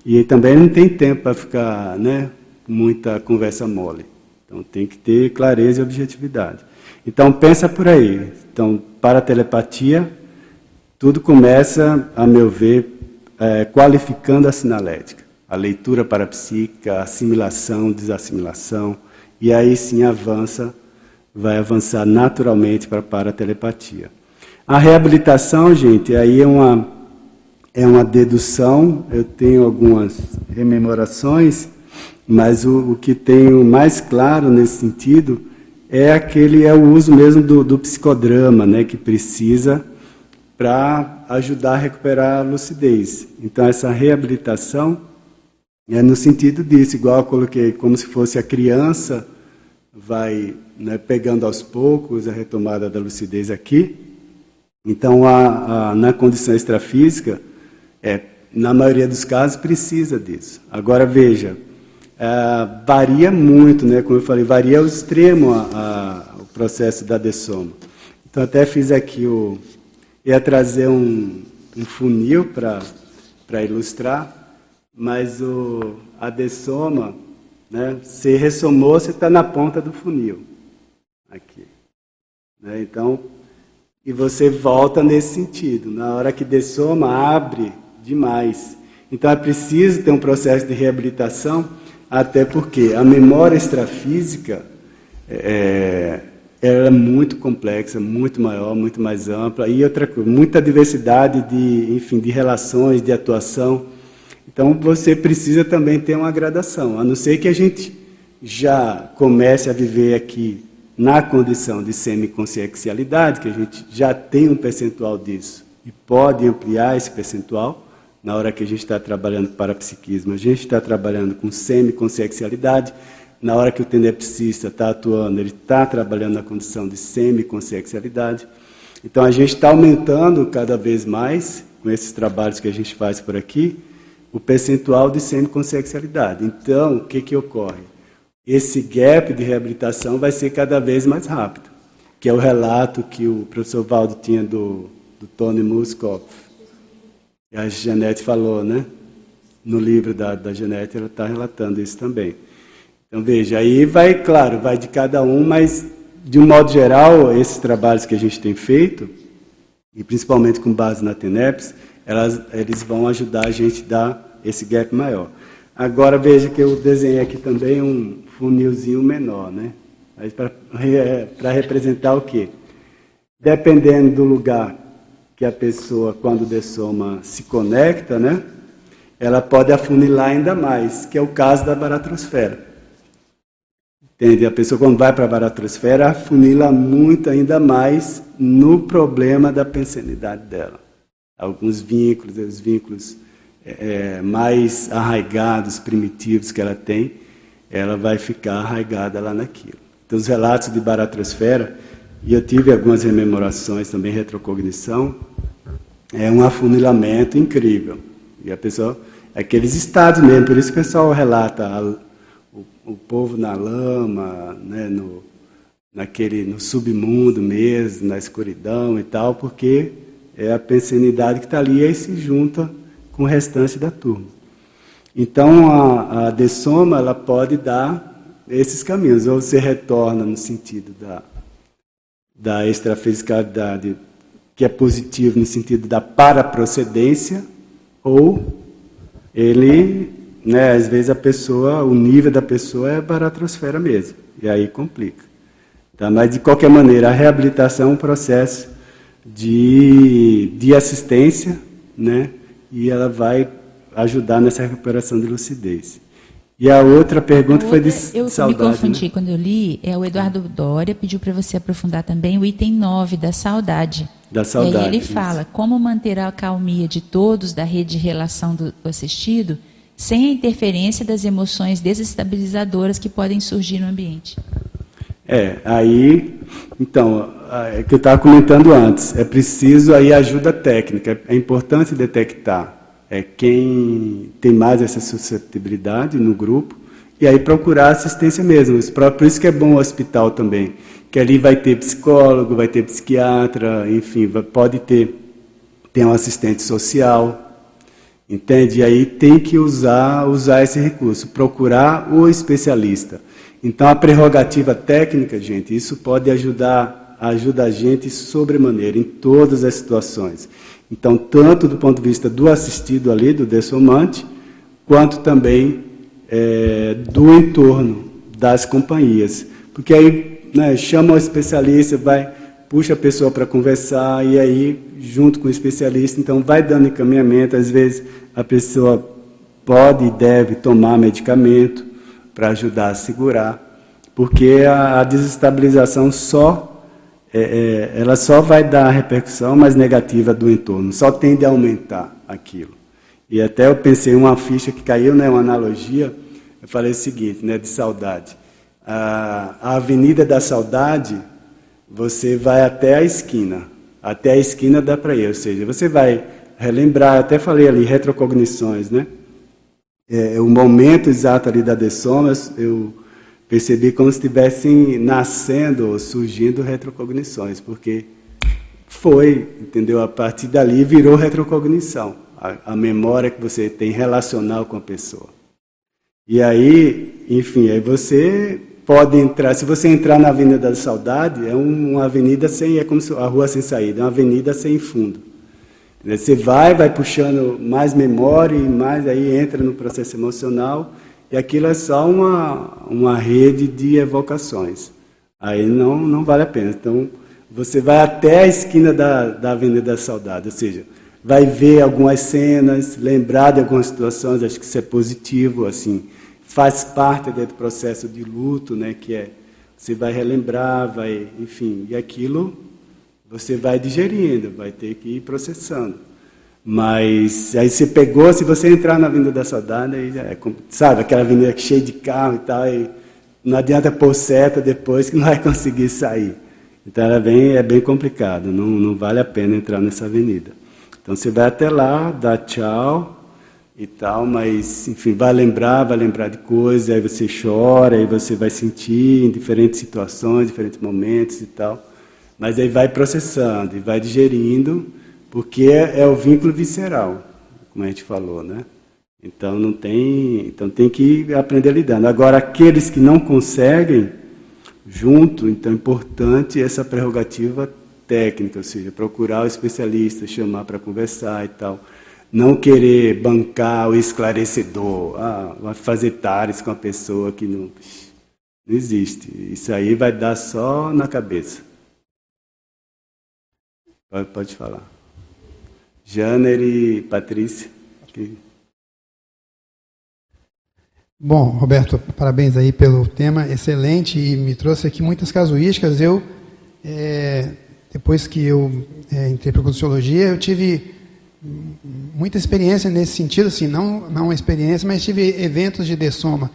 E também não tem tempo para ficar, né, muita conversa mole. Então tem que ter clareza e objetividade. Então pensa por aí. Então, para a telepatia, tudo começa, a meu ver, é, qualificando a sinalética. A leitura parapsíquica, a assimilação, desassimilação, e aí sim avança, vai avançar naturalmente para a paratelepatia. A reabilitação, gente, aí é uma é uma dedução, eu tenho algumas rememorações, mas o, o que tenho mais claro nesse sentido é aquele é o uso mesmo do, do psicodrama, né, que precisa para ajudar a recuperar a lucidez. Então essa reabilitação é no sentido disso, igual eu coloquei, como se fosse a criança vai né, pegando aos poucos a retomada da lucidez aqui. Então, a, a, na condição extrafísica, é, na maioria dos casos, precisa disso. Agora, veja, é, varia muito, né, como eu falei, varia ao extremo a, o processo da dessoma. Então, até fiz aqui o. ia trazer um, um funil para ilustrar mas o, a dessoma, né, se ressomou, você está na ponta do funil. Aqui. Né, então, e você volta nesse sentido. Na hora que dessoma, abre demais. Então é preciso ter um processo de reabilitação, até porque a memória extrafísica é, é muito complexa, muito maior, muito mais ampla, e outra muita diversidade de, enfim, de relações, de atuação. Então você precisa também ter uma gradação, a não ser que a gente já comece a viver aqui na condição de semiconsciencialidade, que a gente já tem um percentual disso e pode ampliar esse percentual. Na hora que a gente está trabalhando para psiquismo, a gente está trabalhando com semiconsciencialidade. Na hora que o tenepsista está atuando, ele está trabalhando na condição de semiconsciencialidade. Então a gente está aumentando cada vez mais, com esses trabalhos que a gente faz por aqui, o percentual de semiconsciencialidade. Então, o que, que ocorre? Esse gap de reabilitação vai ser cada vez mais rápido, que é o relato que o professor Valdo tinha do, do Tony Muskov. E a Janete falou, né? No livro da, da Janete, ela está relatando isso também. Então, veja, aí vai, claro, vai de cada um, mas, de um modo geral, esses trabalhos que a gente tem feito, e principalmente com base na TENEPS, elas, eles vão ajudar a gente a dar esse gap maior. Agora veja que eu desenhei aqui também um funilzinho menor, né? Para representar o quê? Dependendo do lugar que a pessoa, quando dessoma, se conecta, né? Ela pode afunilar ainda mais, que é o caso da baratrosfera. Entende? A pessoa, quando vai para a baratrosfera, afunila muito ainda mais no problema da pensanidade dela alguns vínculos, os vínculos é, é, mais arraigados, primitivos que ela tem, ela vai ficar arraigada lá naquilo. Então, os relatos de baratrosfera, e eu tive algumas rememorações também, retrocognição, é um afunilamento incrível. E a pessoa, aqueles estados mesmo, por isso que o pessoal relata a, o, o, povo na lama, né, no, naquele, no submundo mesmo, na escuridão e tal, porque é a pensionidade que está ali e se junta com o restante da turma. Então, a, a dessoma ela pode dar esses caminhos. Ou você retorna no sentido da, da extrafisicalidade, que é positivo no sentido da paraprocedência, ou ele, né, às vezes a pessoa, o nível da pessoa é baratrosfera mesmo, e aí complica. Tá? Mas, de qualquer maneira, a reabilitação é um processo de, de assistência, né? E ela vai ajudar nessa recuperação de lucidez. E a outra pergunta a outra, foi de eu saudade. Eu me confundi né? quando eu li. É o Eduardo Dória pediu para você aprofundar também o item 9 da saudade. Da saudade. E aí ele isso. fala como manter a calmia de todos da rede de relação do assistido sem a interferência das emoções desestabilizadoras que podem surgir no ambiente. É, aí, então, é que eu estava comentando antes, é preciso aí ajuda técnica, é importante detectar é, quem tem mais essa suscetibilidade no grupo e aí procurar assistência mesmo. Por isso que é bom o hospital também, que ali vai ter psicólogo, vai ter psiquiatra, enfim, pode ter, tem um assistente social, entende? E aí tem que usar, usar esse recurso, procurar o especialista. Então a prerrogativa técnica, gente, isso pode ajudar ajuda a gente sobremaneira em todas as situações. Então, tanto do ponto de vista do assistido ali, do dessomante, quanto também é, do entorno das companhias. Porque aí né, chama o especialista, vai, puxa a pessoa para conversar, e aí, junto com o especialista, então vai dando encaminhamento. Às vezes a pessoa pode e deve tomar medicamento para ajudar a segurar. porque a, a desestabilização só é, é, ela só vai dar a repercussão mais negativa do entorno, só tende a aumentar aquilo. E até eu pensei uma ficha que caiu, né, uma analogia, eu falei o seguinte, né, de saudade. A, a Avenida da Saudade, você vai até a esquina, até a esquina dá para ir, ou seja, você vai relembrar, até falei ali, retrocognições, né? É, o momento exato ali da dessoma, eu percebi como se estivessem nascendo ou surgindo retrocognições, porque foi, entendeu? A partir dali virou retrocognição, a, a, memória que você tem relacional com a pessoa. E aí, enfim, aí você pode entrar, se você entrar na Avenida da Saudade, é uma avenida sem, é como a rua sem saída, é uma avenida sem fundo. Você vai, vai puxando mais memória e mais aí entra no processo emocional e aquilo é só uma, uma rede de evocações. Aí não, não vale a pena. Então, você vai até a esquina da, da Avenida da Saudade, ou seja, vai ver algumas cenas, lembrar de algumas situações, acho que isso é positivo, assim, faz parte do processo de luto, né, que é, você vai relembrar, vai, enfim, e aquilo você vai digerindo, vai ter que ir processando. Mas aí você pegou, se você entrar na Avenida da Saudade, aí é, sabe, aquela avenida cheia de carro e tal, e não adianta pôr seta depois que não vai conseguir sair. Então é bem, é bem complicado, não, não vale a pena entrar nessa avenida. Então você vai até lá, dá tchau e tal, mas enfim, vai lembrar, vai lembrar de coisas, aí você chora, aí você vai sentir em diferentes situações, diferentes momentos e tal. Mas aí vai processando e vai digerindo porque é, é, o vínculo visceral, como a gente falou, né? Então não tem, então tem que aprender lidar. Agora aqueles que não conseguem junto, então é importante essa prerrogativa técnica, ou seja, procurar o especialista, chamar para conversar e tal. Não querer bancar o esclarecedor, ah, vai fazer tares com a pessoa que não, não existe. Isso aí vai dar só na cabeça. Pode, pode falar. Janer e Patrícia. Bom, Roberto, parabéns aí pelo tema excelente e me trouxe aqui muitas casuísticas. Eu, é, depois que eu é, entrei para a Consciologia, eu tive muita experiência nesse sentido, assim, não, não uma experiência, mas tive eventos de dessoma.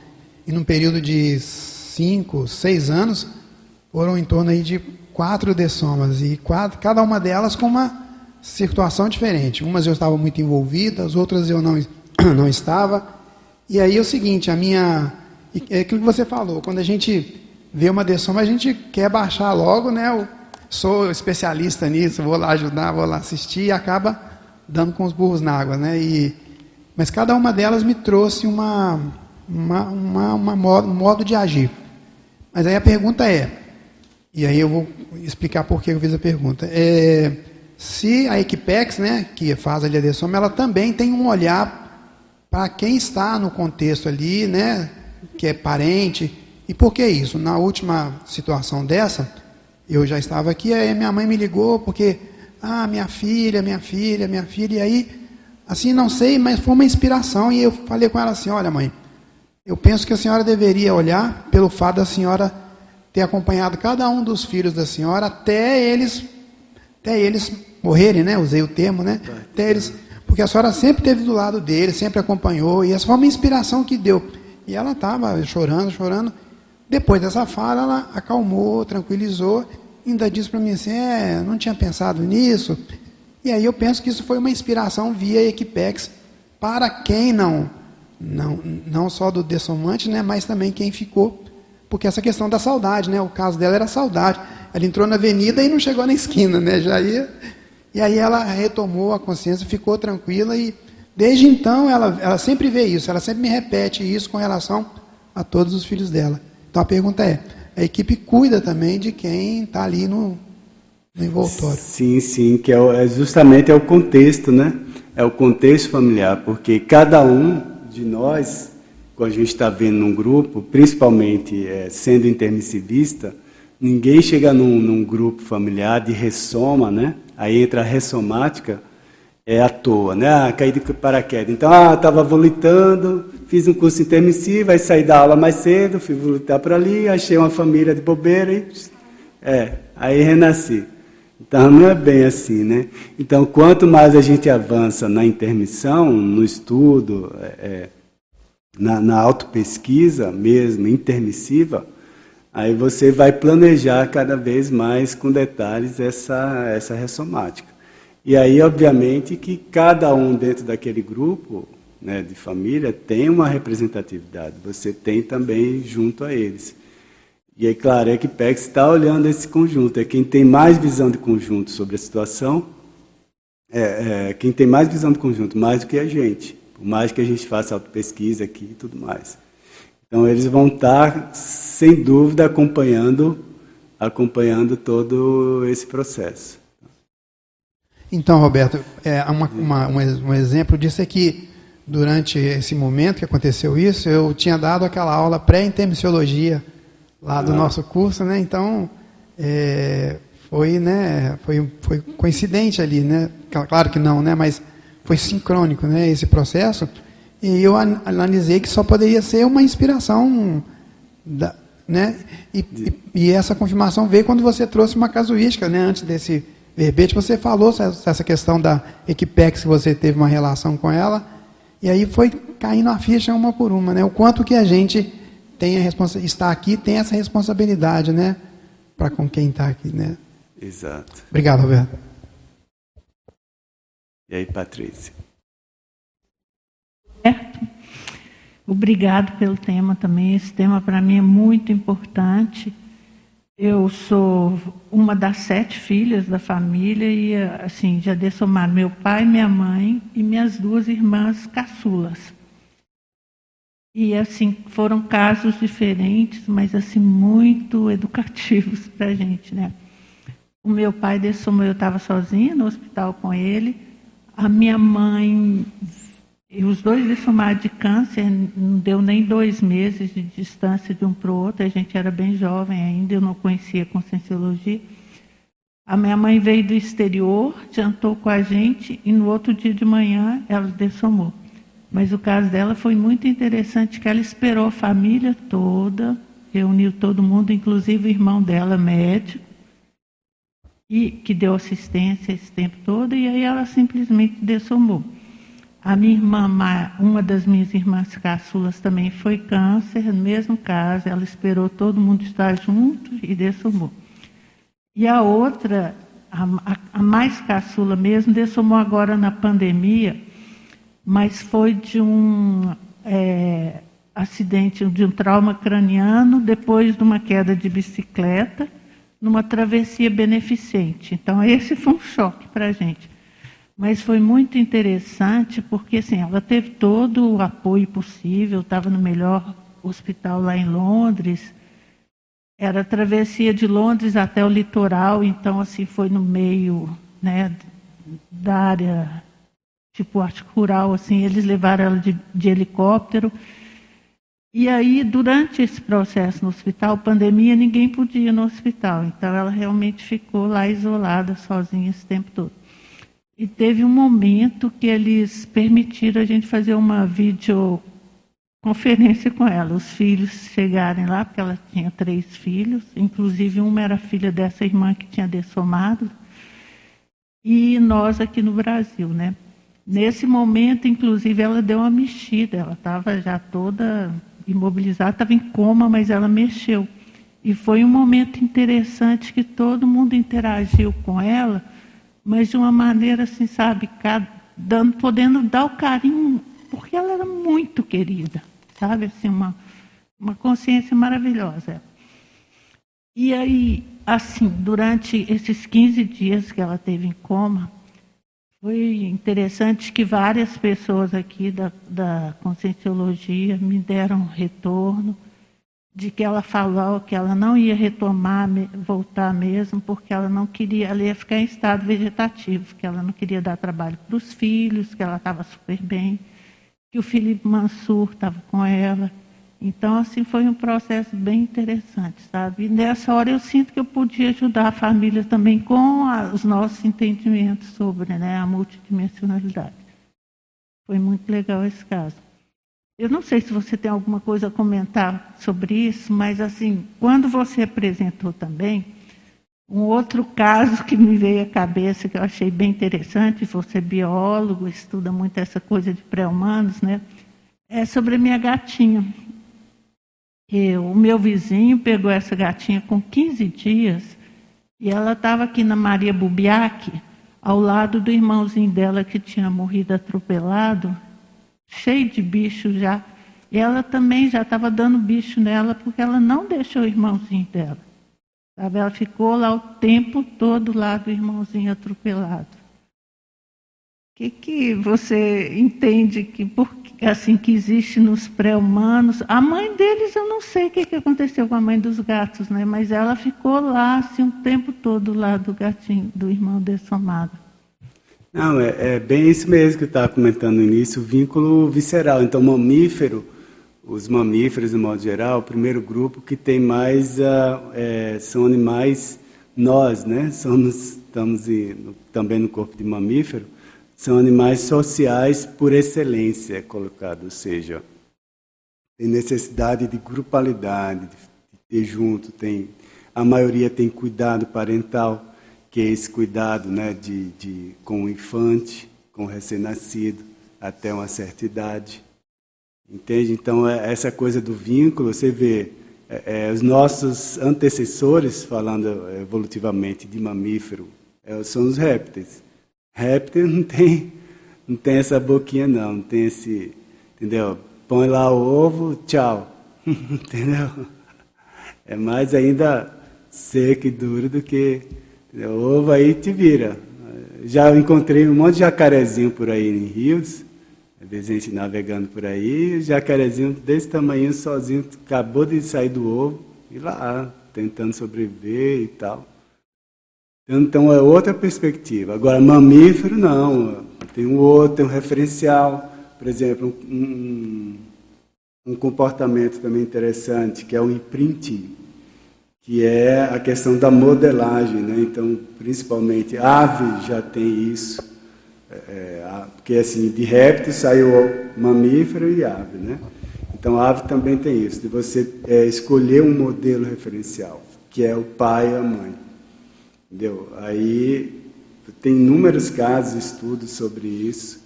E num período de cinco, seis anos, foram em torno aí de quatro dessomas, e quatro, cada uma delas com uma situação diferente. Umas eu estava muito envolvida, as outras eu não, não estava. E aí é o seguinte, a minha. É aquilo que você falou, quando a gente vê uma dessoma, a gente quer baixar logo, né? Eu sou especialista nisso, vou lá ajudar, vou lá assistir e acaba dando com os burros na água, né? E, mas cada uma delas me trouxe uma, uma, uma, uma modo, um modo de agir. Mas aí a pergunta é, e aí eu vou explicar por que eu fiz a pergunta. É, se a Equipex, né, que faz a liderança, ela também tem um olhar para quem está no contexto ali, né, que é parente. E por que isso? Na última situação dessa, eu já estava aqui, aí minha mãe me ligou porque, ah, minha filha, minha filha, minha filha, e aí, assim, não sei, mas foi uma inspiração, e eu falei com ela assim, olha mãe, eu penso que a senhora deveria olhar pelo fato da senhora ter acompanhado cada um dos filhos da senhora até eles até eles morrerem, né? Usei o termo, né? Até eles, porque a senhora sempre esteve do lado deles, sempre acompanhou, e essa foi uma inspiração que deu. E ela estava chorando, chorando. Depois dessa fala, ela acalmou, tranquilizou, ainda disse para mim assim: é, não tinha pensado nisso. E aí eu penso que isso foi uma inspiração via Equipex para quem não, não, não só do dessomante, né, mas também quem ficou, porque essa questão da saudade, né, o caso dela era saudade. Ela entrou na avenida e não chegou na esquina, né? Já ia. E aí ela retomou a consciência, ficou tranquila e desde então ela, ela sempre vê isso, ela sempre me repete isso com relação a todos os filhos dela. Então a pergunta é: a equipe cuida também de quem está ali no, no envoltório? Sim, sim, que é, é justamente é o contexto, né? É o contexto familiar, porque cada um de nós, a gente está vendo num grupo, principalmente é, sendo intermissivista, Ninguém chega num, num, grupo familiar de ressoma, né? Aí entra a ressomática é à toa, né? Ah, caí de paraquedas. Então, ah, estava volitando, fiz um curso intermissivo, aí saí da aula mais cedo, fui volitar por ali, achei uma família de bobeira e. É, aí renasci. Então não é bem assim, né? Então quanto mais a gente avança na intermissão, no estudo, é, é na, na autopesquisa mesmo, intermissiva, aí você vai planejar cada vez mais com detalhes essa, essa ressomática. E aí, obviamente, que cada um dentro daquele grupo né, de família tem uma representatividade. Você tem também junto a eles. E aí, claro, é que PEX está olhando esse conjunto. É quem tem mais visão de conjunto sobre a situação, é, é, quem tem mais visão de conjunto, mais do que a gente. Por mais que a gente faça autopesquisa aqui e tudo mais. Então, eles vão estar, sem dúvida, acompanhando, acompanhando todo esse processo. Então, Roberto, é, uma, uma, um exemplo disso é que, durante esse momento que aconteceu isso, eu tinha dado aquela aula pré-intermissiologia lá do ah. nosso curso, né? Então, é, foi, né, foi, foi coincidente ali, né? Claro que não, né? Mas foi sincrônico, né? Esse processo. E eu analisei que só poderia ser uma inspiração, da, né? E, e, e, essa confirmação veio quando você trouxe uma casuística, né? Antes desse verbete, você falou essa questão da Equipex, que você teve uma relação com ela, e aí foi caindo a ficha uma por uma, né? O quanto que a gente tem a responsa está aqui tem essa responsabilidade, né? Para com quem está aqui, né? Exato. Obrigado, Roberto. E aí, Patrícia? Certo. Obrigado pelo tema também. Esse tema para mim é muito importante. Eu sou uma das sete filhas da família e assim já dei somar meu pai, minha mãe e minhas duas irmãs caçulas. E assim foram casos diferentes, mas assim muito educativos para a gente, né? O meu pai dessomou, eu estava sozinha no hospital com ele a minha mãe, os dois dessomaram de câncer, não deu nem dois meses de distância de um para o outro, a gente era bem jovem ainda, eu não conhecia conscienciologia. A minha mãe veio do exterior, jantou com a gente e no outro dia de manhã ela dessomou. Mas o caso dela foi muito interessante, que ela esperou a família toda, reuniu todo mundo, inclusive o irmão dela, médico, e que deu assistência esse tempo todo, e aí ela simplesmente dessomou. A minha irmã, uma das minhas irmãs caçulas também foi câncer, no mesmo caso, ela esperou todo mundo estar junto e dessomou. E a outra, a, a, mais caçula mesmo, dessomou agora na pandemia, mas foi de um é, acidente, de um trauma craniano, depois de uma queda de bicicleta, numa travessia beneficente. Então, esse foi um choque para a gente. Mas foi muito interessante porque assim, ela teve todo o apoio possível, estava no melhor hospital lá em Londres. Era travessia de Londres até o litoral, então assim foi no meio né, da área tipo arte rural, assim, eles levaram ela de, de helicóptero e aí, durante esse processo no hospital, pandemia, ninguém podia ir no hospital. Então, ela realmente ficou lá isolada, sozinha esse tempo todo. E teve um momento que eles permitiram a gente fazer uma videoconferência com ela. Os filhos chegarem lá, porque ela tinha três filhos, inclusive uma era filha dessa irmã que tinha dessomado, e nós aqui no Brasil, né? Nesse momento, inclusive, ela deu uma mexida, ela estava já toda imobilizada, estava em coma, mas ela mexeu. E foi um momento interessante que todo mundo interagiu com ela, mas de uma maneira assim, sabe, dando, podendo dar o carinho, porque ela era muito querida, sabe, assim, uma, uma consciência maravilhosa. E aí, assim, durante esses 15 dias que ela teve em coma, foi interessante que várias pessoas aqui da, da Conscienciologia me deram retorno de que ela falou que ela não ia retomar, voltar mesmo, porque ela não queria, ela ia ficar em estado vegetativo, que ela não queria dar trabalho para os filhos, que ela estava super bem, que o Felipe Mansur estava com ela, Então, assim, foi um processo bem interessante, sabe? E nessa hora eu sinto que eu podia ajudar a família também com a, os nossos entendimentos sobre né, a multidimensionalidade. Foi muito legal esse caso. Eu não sei se você tem alguma coisa a comentar sobre isso, mas, assim, quando você apresentou também, um outro caso que me veio à cabeça, que eu achei bem interessante, você é biólogo, estuda muito essa coisa de pré-humanos, né? É sobre a minha gatinha. Eu, o meu vizinho pegou essa gatinha com 15 dias e ela estava aqui na Maria Bubiac, ao lado do irmãozinho dela que tinha morrido atropelado, cheio de bicho já. E ela também já estava dando bicho nela porque ela não deixou o irmãozinho dela. Sabe? Ela ficou lá o tempo todo lá do irmãozinho atropelado. O que, que você entende que assim que existe nos pré-humanos? A mãe deles, eu não sei o que, que aconteceu com a mãe dos gatos, né? Mas ela ficou lá assim o tempo todo lá do gatinho, do irmão dessomado. Não, é, é bem isso mesmo que eu estava comentando no início, o vínculo visceral. Então, mamífero os mamíferos, de modo geral, o primeiro grupo que tem mais uh, é, são animais, nós, né? Somos, estamos em, também no corpo de mamífero, são animais sociais por excelência, é colocado, ou seja, tem necessidade de grupalidade, de ter junto, tem, a maioria tem cuidado parental, que é esse cuidado né, de, de, com o infante, com o recém-nascido, até uma certa idade. Entende? Então, é, essa coisa do vínculo, você vê é, é, os nossos antecessores, falando evolutivamente de mamífero, é, são os répteis. Réptil não tem, não tem essa boquinha, não, não tem esse. Entendeu? Põe lá o ovo, tchau. entendeu? É mais ainda seco e duro do que. Entendeu? O ovo aí te vira. Já encontrei um monte de jacarezinho por aí em rios às vezes a gente navegando por aí, jacarezinho desse tamanho sozinho, acabou de sair do ovo, e lá, tentando sobreviver e tal. Então é outra perspectiva. Agora, mamífero, não. Tem um outro, tem um referencial. Por exemplo, um, um comportamento também interessante, que é o imprinting, que é a questão da modelagem. Né? Então, principalmente, ave já tem isso. É, porque assim, de réptil saiu mamífero e ave, né? Então ave também tem isso, de você é, escolher um modelo referencial, que é o pai e a mãe. Entendeu? Aí tem inúmeros casos, estudos sobre isso.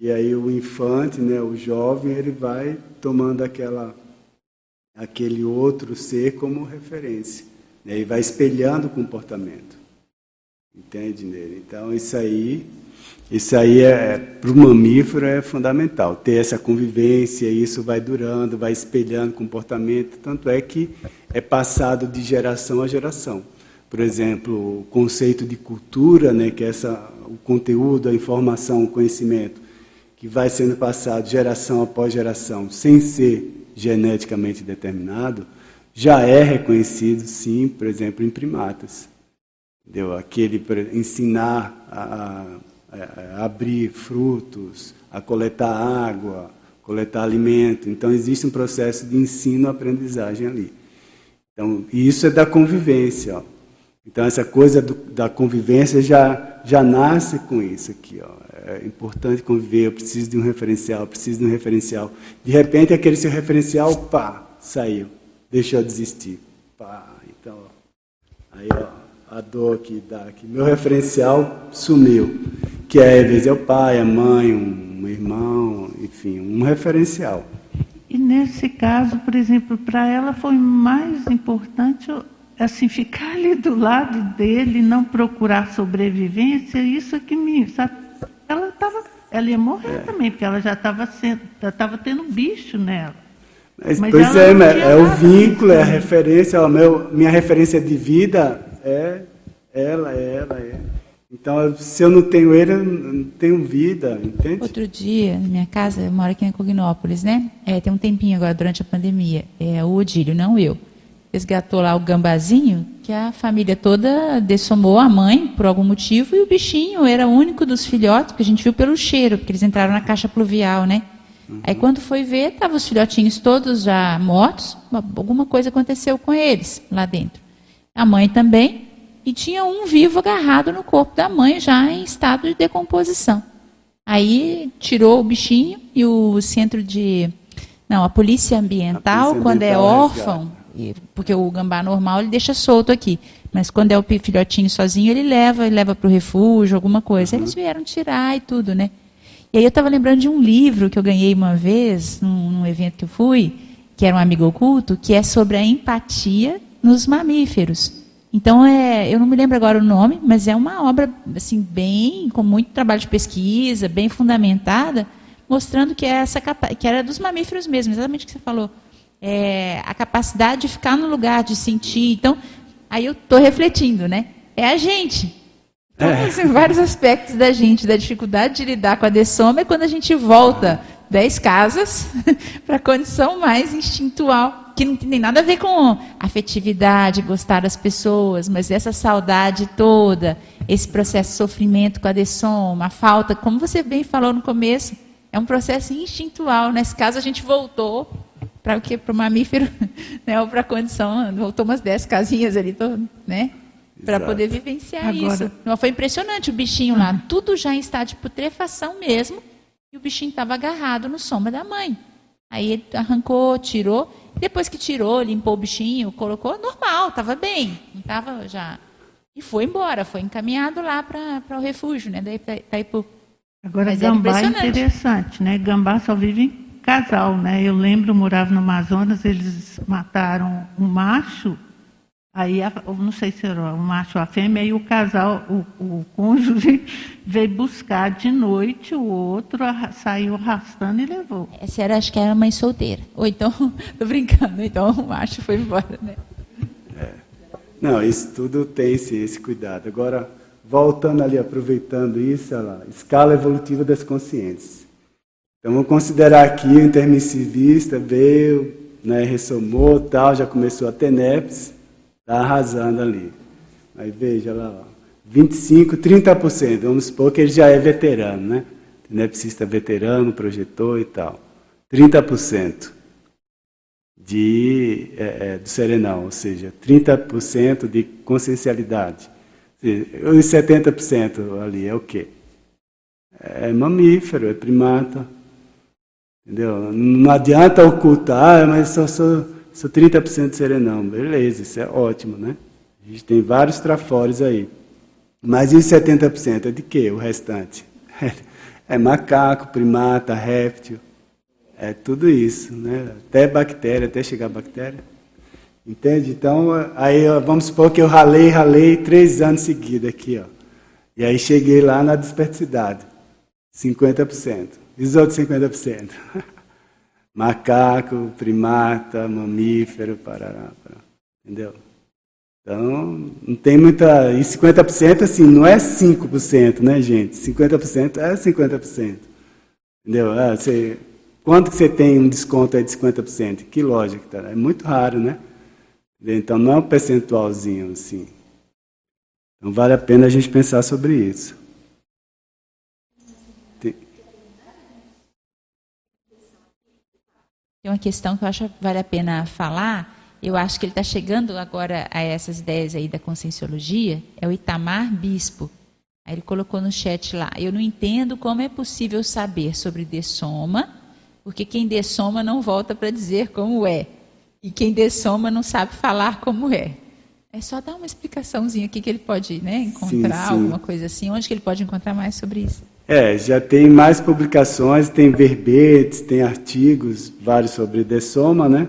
E aí o infante, né, o jovem, ele vai tomando aquela aquele outro ser como referência. Né, e vai espelhando o comportamento. Entende nele? Então isso aí isso aí é, é para o mamífero é fundamental, ter essa convivência, isso vai durando, vai espelhando comportamento, tanto é que é passado de geração a geração. Por exemplo, o conceito de cultura, né, que é essa, o conteúdo, a informação, o conhecimento, que vai sendo passado geração após geração, sem ser geneticamente determinado, já é reconhecido, sim, por exemplo, em primatas. Entendeu? Aquele ensinar a, a é, abrir frutos, a coletar água, coletar alimento. Então existe um processo de ensino-aprendizagem ali. Então isso é da convivência. Ó. Então essa coisa do, da convivência já já nasce com isso aqui. Ó. É importante conviver. Eu preciso de um referencial. Preciso de um referencial. De repente aquele seu referencial, pá, saiu, deixou de existir. Pá, então, ó, aí ó, a dor que dá aqui. Meu referencial sumiu, que é, às vezes, é o pai, a mãe, um irmão, enfim, um referencial. E nesse caso, por exemplo, para ela foi mais importante assim ficar ali do lado dele, não procurar sobrevivência, isso é que me, sabe? Ela estava, ela ia morrer é. também, porque ela já estava sendo, já estava tendo bicho nela. Mas, Mas pois é, é o vínculo, é a referência, a meu, minha referência de vida é ela, é ela, é. Então, se eu não tenho ele, eu não tenho vida, entende? Outro dia, na minha casa, eu moro aqui em Cognópolis, né? É, tem um tempinho agora, durante a pandemia. É o Odílio, não eu. Resgatou lá o gambazinho, que a família toda dessomou a mãe, por algum motivo, e o bichinho era o único dos filhotes, que a gente viu pelo cheiro, porque eles entraram na caixa pluvial, né? Uhum. Aí quando foi ver, estavam os filhotinhos todos já mortos, alguma coisa aconteceu com eles lá dentro. A mãe também, e tinha um vivo agarrado no corpo da mãe, já em estado de decomposição. Aí tirou o bichinho e o centro de. Não, a polícia ambiental, a polícia quando é ambiental é órfão, porque o gambá normal ele deixa solto aqui. Mas quando é o filhotinho sozinho, ele leva, ele leva para o refúgio, alguma coisa. Uhum. Eles vieram tirar e tudo, né? E aí eu estava lembrando de um livro que eu ganhei uma vez, num, num, evento que eu fui, que era um amigo oculto, que é sobre a empatia nos mamíferos. Então, é, eu não me lembro agora o nome, mas é uma obra assim bem com muito trabalho de pesquisa, bem fundamentada, mostrando que, é essa, que era dos mamíferos mesmo, exatamente o que você falou. É, a capacidade de ficar no lugar, de sentir. Então, aí eu estou refletindo, né? É a gente. Então, é. assim, vários aspectos da gente, da dificuldade de lidar com a dessoma é quando a gente volta dez casas para a condição mais instintual, que não tem nada a ver com afetividade, gostar das pessoas, mas essa saudade toda, esse processo de sofrimento com a dessoma, a falta, como você bem falou no começo, é um processo instintual. Nesse caso, a gente voltou para o que? Para o mamífero, né? ou para a condição, voltou umas dez casinhas ali, né? para poder vivenciar Agora... isso. Não, foi impressionante o bichinho lá, ah. tudo já em estado de putrefação mesmo, e o bichinho estava agarrado no sombra da mãe. Aí ele arrancou, tirou, depois que tirou, limpou o bichinho, colocou normal, estava bem, não estava já. E foi embora, foi encaminhado lá para o refúgio, né? Daí para ir para Agora, Mas gambá é interessante, né? Gambá só vive em casal, né? Eu lembro, eu morava no Amazonas, eles mataram um macho Aí, não sei se era o macho ou a fêmea, e o casal, o, o cônjuge, veio buscar de noite, o outro saiu arrastando e levou. Essa era, acho que era mãe solteira. Ou então, tô brincando, então o macho foi embora, né? É. Não, isso tudo tem esse, esse cuidado. Agora, voltando ali, aproveitando isso, lá, escala evolutiva das consciências. Então, vamos considerar aqui o intermissivista veio, né, ressomou, tal, já começou a ter NEPS, Está arrasando ali. Aí veja lá, ó, 25, 30%. Vamos supor que ele já é veterano, né? Tenepsista veterano, projetor e tal. 30% de, é, é, do serenão, ou seja, 30% de consciencialidade. Os 70% ali é o quê? É mamífero, é primata. Entendeu? Não adianta ocultar, mas só sou Sou 30% serenão. Beleza, isso é ótimo, né? A gente tem vários trafores aí. Mas e 70% é de quê? O restante? É macaco, primata, réptil. É tudo isso, né? Até bactéria, até chegar bactéria. Entende? Então, aí vamos supor que eu ralei, ralei três anos seguidos aqui, ó. E aí cheguei lá na desperticidade. 50%. E os outros 50%? macaco, primata, mamífero, parará, parará, entendeu? Então, não tem muita. E 50% assim, não é 5%, né, gente? 50% é 50%. Entendeu? Ah, você, quanto que você tem um desconto aí de 50%? Que lógica, tá? É muito raro, né? Então não é um percentualzinho assim. Então vale a pena a gente pensar sobre isso. Tem uma questão que eu acho que vale a pena falar. Eu acho que ele está chegando agora a essas ideias aí da conscienciologia. É o Itamar Bispo. Aí ele colocou no chat lá. Eu não entendo como é possível saber sobre dessoma, porque quem dessoma não volta para dizer como é. E quem dessoma não sabe falar como é. É só dar uma explicaçãozinha aqui que ele pode né, encontrar, sim, sim. alguma coisa assim. Onde que ele pode encontrar mais sobre isso? É, já tem mais publicações, tem verbetes, tem artigos, vários sobre dessoma, né?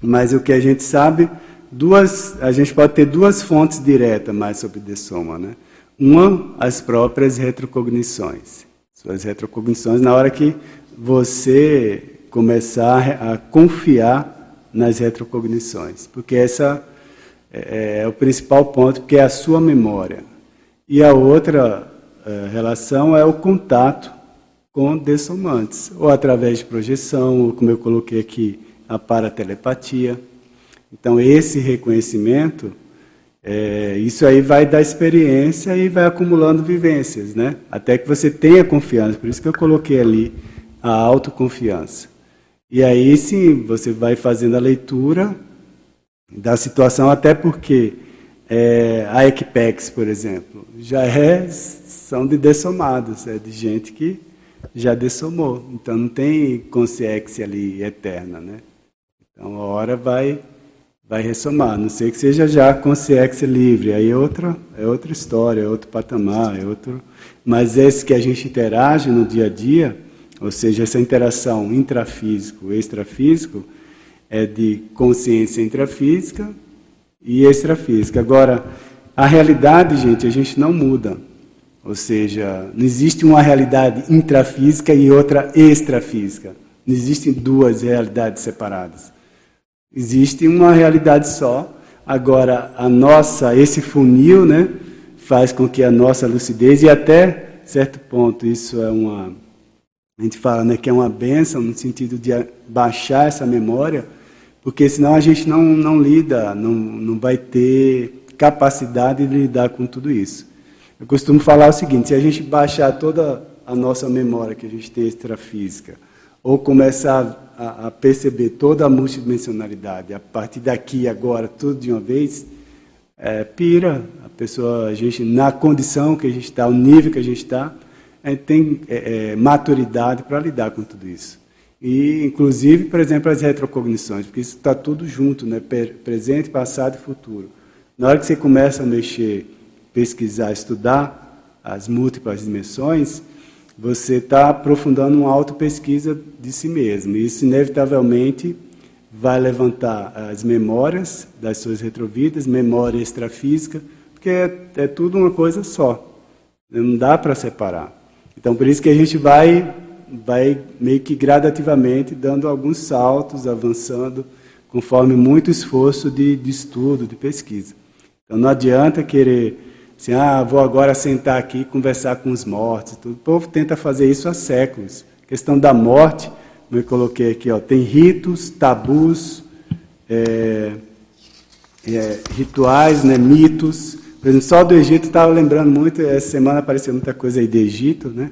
Mas o que a gente sabe, duas, a gente pode ter duas fontes diretas mais sobre dessoma, né? Uma, as próprias retrocognições. Suas retrocognições na hora que você começar a confiar nas retrocognições, porque essa é, é o principal ponto, porque é a sua memória. E a outra é, relação é o contato com dessomantes, ou através de projeção, ou como eu coloquei aqui, a paratelepatia. Então, esse reconhecimento, é, isso aí vai dar experiência e vai acumulando vivências, né? Até que você tenha confiança. Por isso que eu coloquei ali a autoconfiança. E aí sim, você vai fazendo a leitura da situação, até porque é, a Equipex, por exemplo, já é, são de dessomados, é de gente que já dessomou. Então não tem consciência ali eterna, né? Então a hora vai vai ressomar, não sei que seja já consciência livre, aí é outra, é outra história, é outro patamar, é outro. Mas esse que a gente interage no dia a dia, ou seja, essa interação intrafísico, extrafísico, é de consciência intrafísica e extrafísica. Agora, a realidade, gente, a gente não muda. Ou seja, não existe uma realidade intrafísica e outra extrafísica. Não existem duas realidades separadas. Existe uma realidade só. Agora, a nossa, esse funil, né, faz com que a nossa lucidez, e até certo ponto, isso é uma. A gente fala né, que é uma benção no sentido de baixar essa memória, porque senão a gente não, não lida, não, não vai ter capacidade de lidar com tudo isso. Eu costumo falar o seguinte: se a gente baixar toda a nossa memória que a gente tem extrafísica, ou começar a, a perceber toda a multidimensionalidade, a partir daqui agora, tudo de uma vez, é, pira. A pessoa, a gente, na condição que a gente está, o nível que a gente está, a gente tem é, é, maturidade para lidar com tudo isso. E, inclusive, por exemplo, as retrocognições, porque isso está tudo junto, né? presente, passado e futuro. Na hora que você começa a mexer, pesquisar, estudar as múltiplas dimensões, você está aprofundando uma auto-pesquisa de si mesmo. E isso, inevitavelmente, vai levantar as memórias das suas retrovidas, memória extrafísica, porque é, é tudo uma coisa só. Não dá para separar. Então, por isso que a gente vai, vai meio que gradativamente dando alguns saltos, avançando, conforme muito esforço de, de estudo, de pesquisa. Então, não adianta querer Assim, ah, vou agora sentar aqui e conversar com os mortos. O povo tenta fazer isso há séculos. A questão da morte, eu coloquei aqui, ó, tem ritos, tabus, é, é, rituais, né, mitos. Por exemplo, só do Egito, estava lembrando muito, essa semana apareceu muita coisa aí do Egito, né?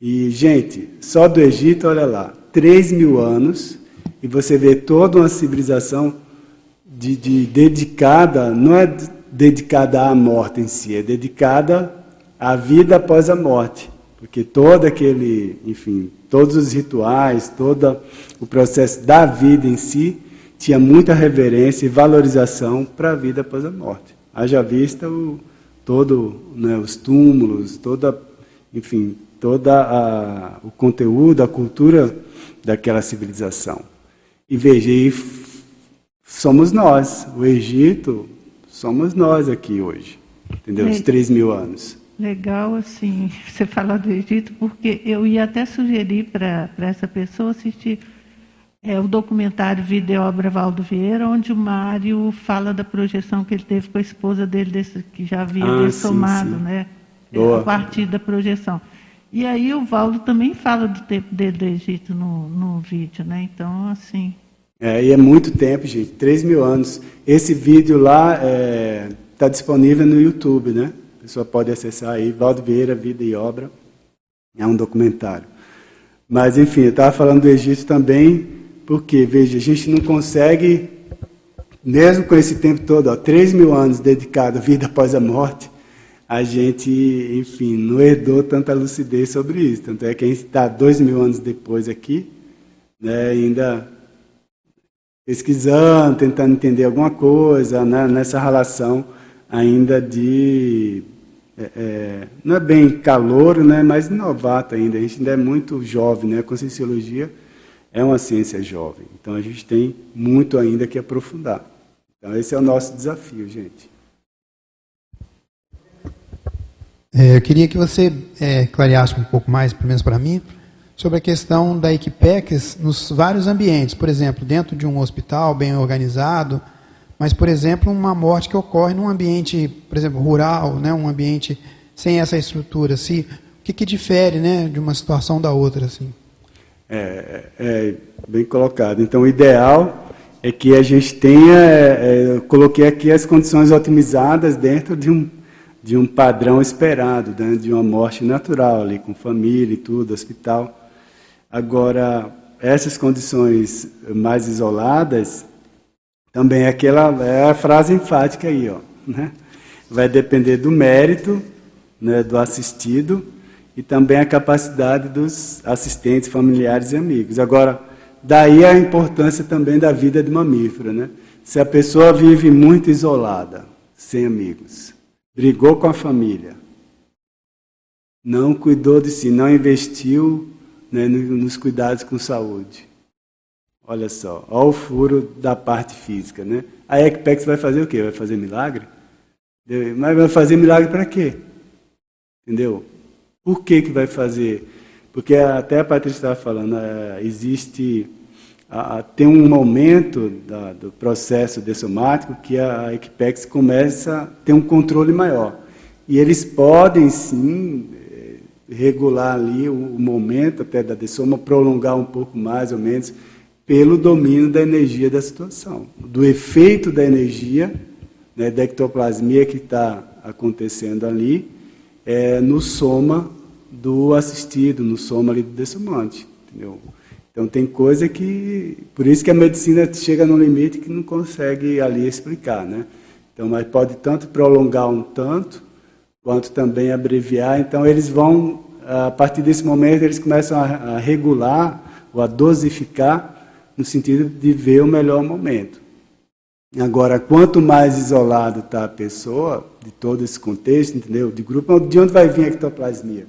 E, gente, só do Egito, olha lá, 3 mil anos, e você vê toda uma civilização de, de dedicada, não é dedicada à morte em si, é dedicada à vida após a morte. Porque todo aquele, enfim, todos os rituais, todo o processo da vida em si tinha muita reverência e valorização para a vida após a morte. Haja vista o, todo, né, os túmulos, toda, enfim, toda a, o conteúdo, a cultura daquela civilização. E veja, e somos nós. O Egito, somos nós aqui hoje, entendeu? Os três mil anos. Legal, assim, você falar do Egito, porque eu ia até sugerir para essa pessoa assistir é, o documentário Vida e Obra Valdo Vieira, onde o Mário fala da projeção que ele teve com a esposa dele, desse, que já havia ah, somado, né? Boa. A partir da projeção. E aí o Valdo também fala do tempo dele do Egito no, no vídeo, né? Então, assim, é, e é muito tempo, gente, 3 mil anos. Esse vídeo lá está é, tá disponível no YouTube, né? A pessoa pode acessar aí, Valdo Vieira, Vida e Obra. É um documentário. Mas, enfim, eu estava falando do Egito também, porque, veja, a gente não consegue, mesmo com esse tempo todo, ó, 3 mil anos dedicado à vida após a morte, a gente, enfim, não herdou tanta lucidez sobre isso. Tanto é que a gente está dois mil anos depois aqui, né, ainda pesquisando, tentando entender alguma coisa né, nessa relação ainda de. É, é, não é bem calor, né, mas novato ainda. A gente ainda é muito jovem, né? A conscienciologia é uma ciência jovem. Então a gente tem muito ainda que aprofundar. Então esse é o nosso desafio, gente. É, eu queria que você é, clareasse um pouco mais, pelo menos para mim, sobre a questão da Equipex nos vários ambientes, por exemplo, dentro de um hospital bem organizado, mas, por exemplo, uma morte que ocorre num ambiente, por exemplo, rural, né, um ambiente sem essa estrutura, assim, o que, que difere né, de uma situação da outra? Assim? É, é bem colocado. Então, o ideal é que a gente tenha, é, é, eu coloquei aqui as condições otimizadas dentro de um, de um padrão esperado, né, de uma morte natural ali, com família e tudo, hospital. Agora, essas condições mais isoladas, também é aquela é a frase enfática aí, ó, né? Vai depender do mérito né, do assistido e também a capacidade dos assistentes, familiares e amigos. Agora, daí a importância também da vida de mamífero, né? Se a pessoa vive muito isolada, sem amigos, brigou com a família, não cuidou de si, não investiu né, nos cuidados com saúde. Olha só, olha o furo da parte física, né? A Equipex vai fazer o quê? Vai fazer milagre? Mas vai fazer milagre para quê? Entendeu? Por que, que vai fazer? Porque até a Patrícia estava falando, é, existe tem um momento do processo dessomático que a Equipex começa a ter um controle maior. E eles podem sim regular ali o, momento até da dessoma, prolongar um pouco mais ou menos, pelo domínio da energia da situação, do efeito da energia, né, da ectoplasmia que está acontecendo ali, é, no soma do assistido, no soma ali do dessomante. Entendeu? Então tem coisa que. Por isso que a medicina chega num limite que não consegue ali explicar. Né? Então, mas pode tanto prolongar um tanto, quanto também abreviar. Então eles vão, a partir desse momento, eles começam a, regular ou a dosificar no sentido de ver o melhor momento. Agora, quanto mais isolado está a pessoa, de todo esse contexto, entendeu? De grupo, de onde vai vir a ectoplasmia?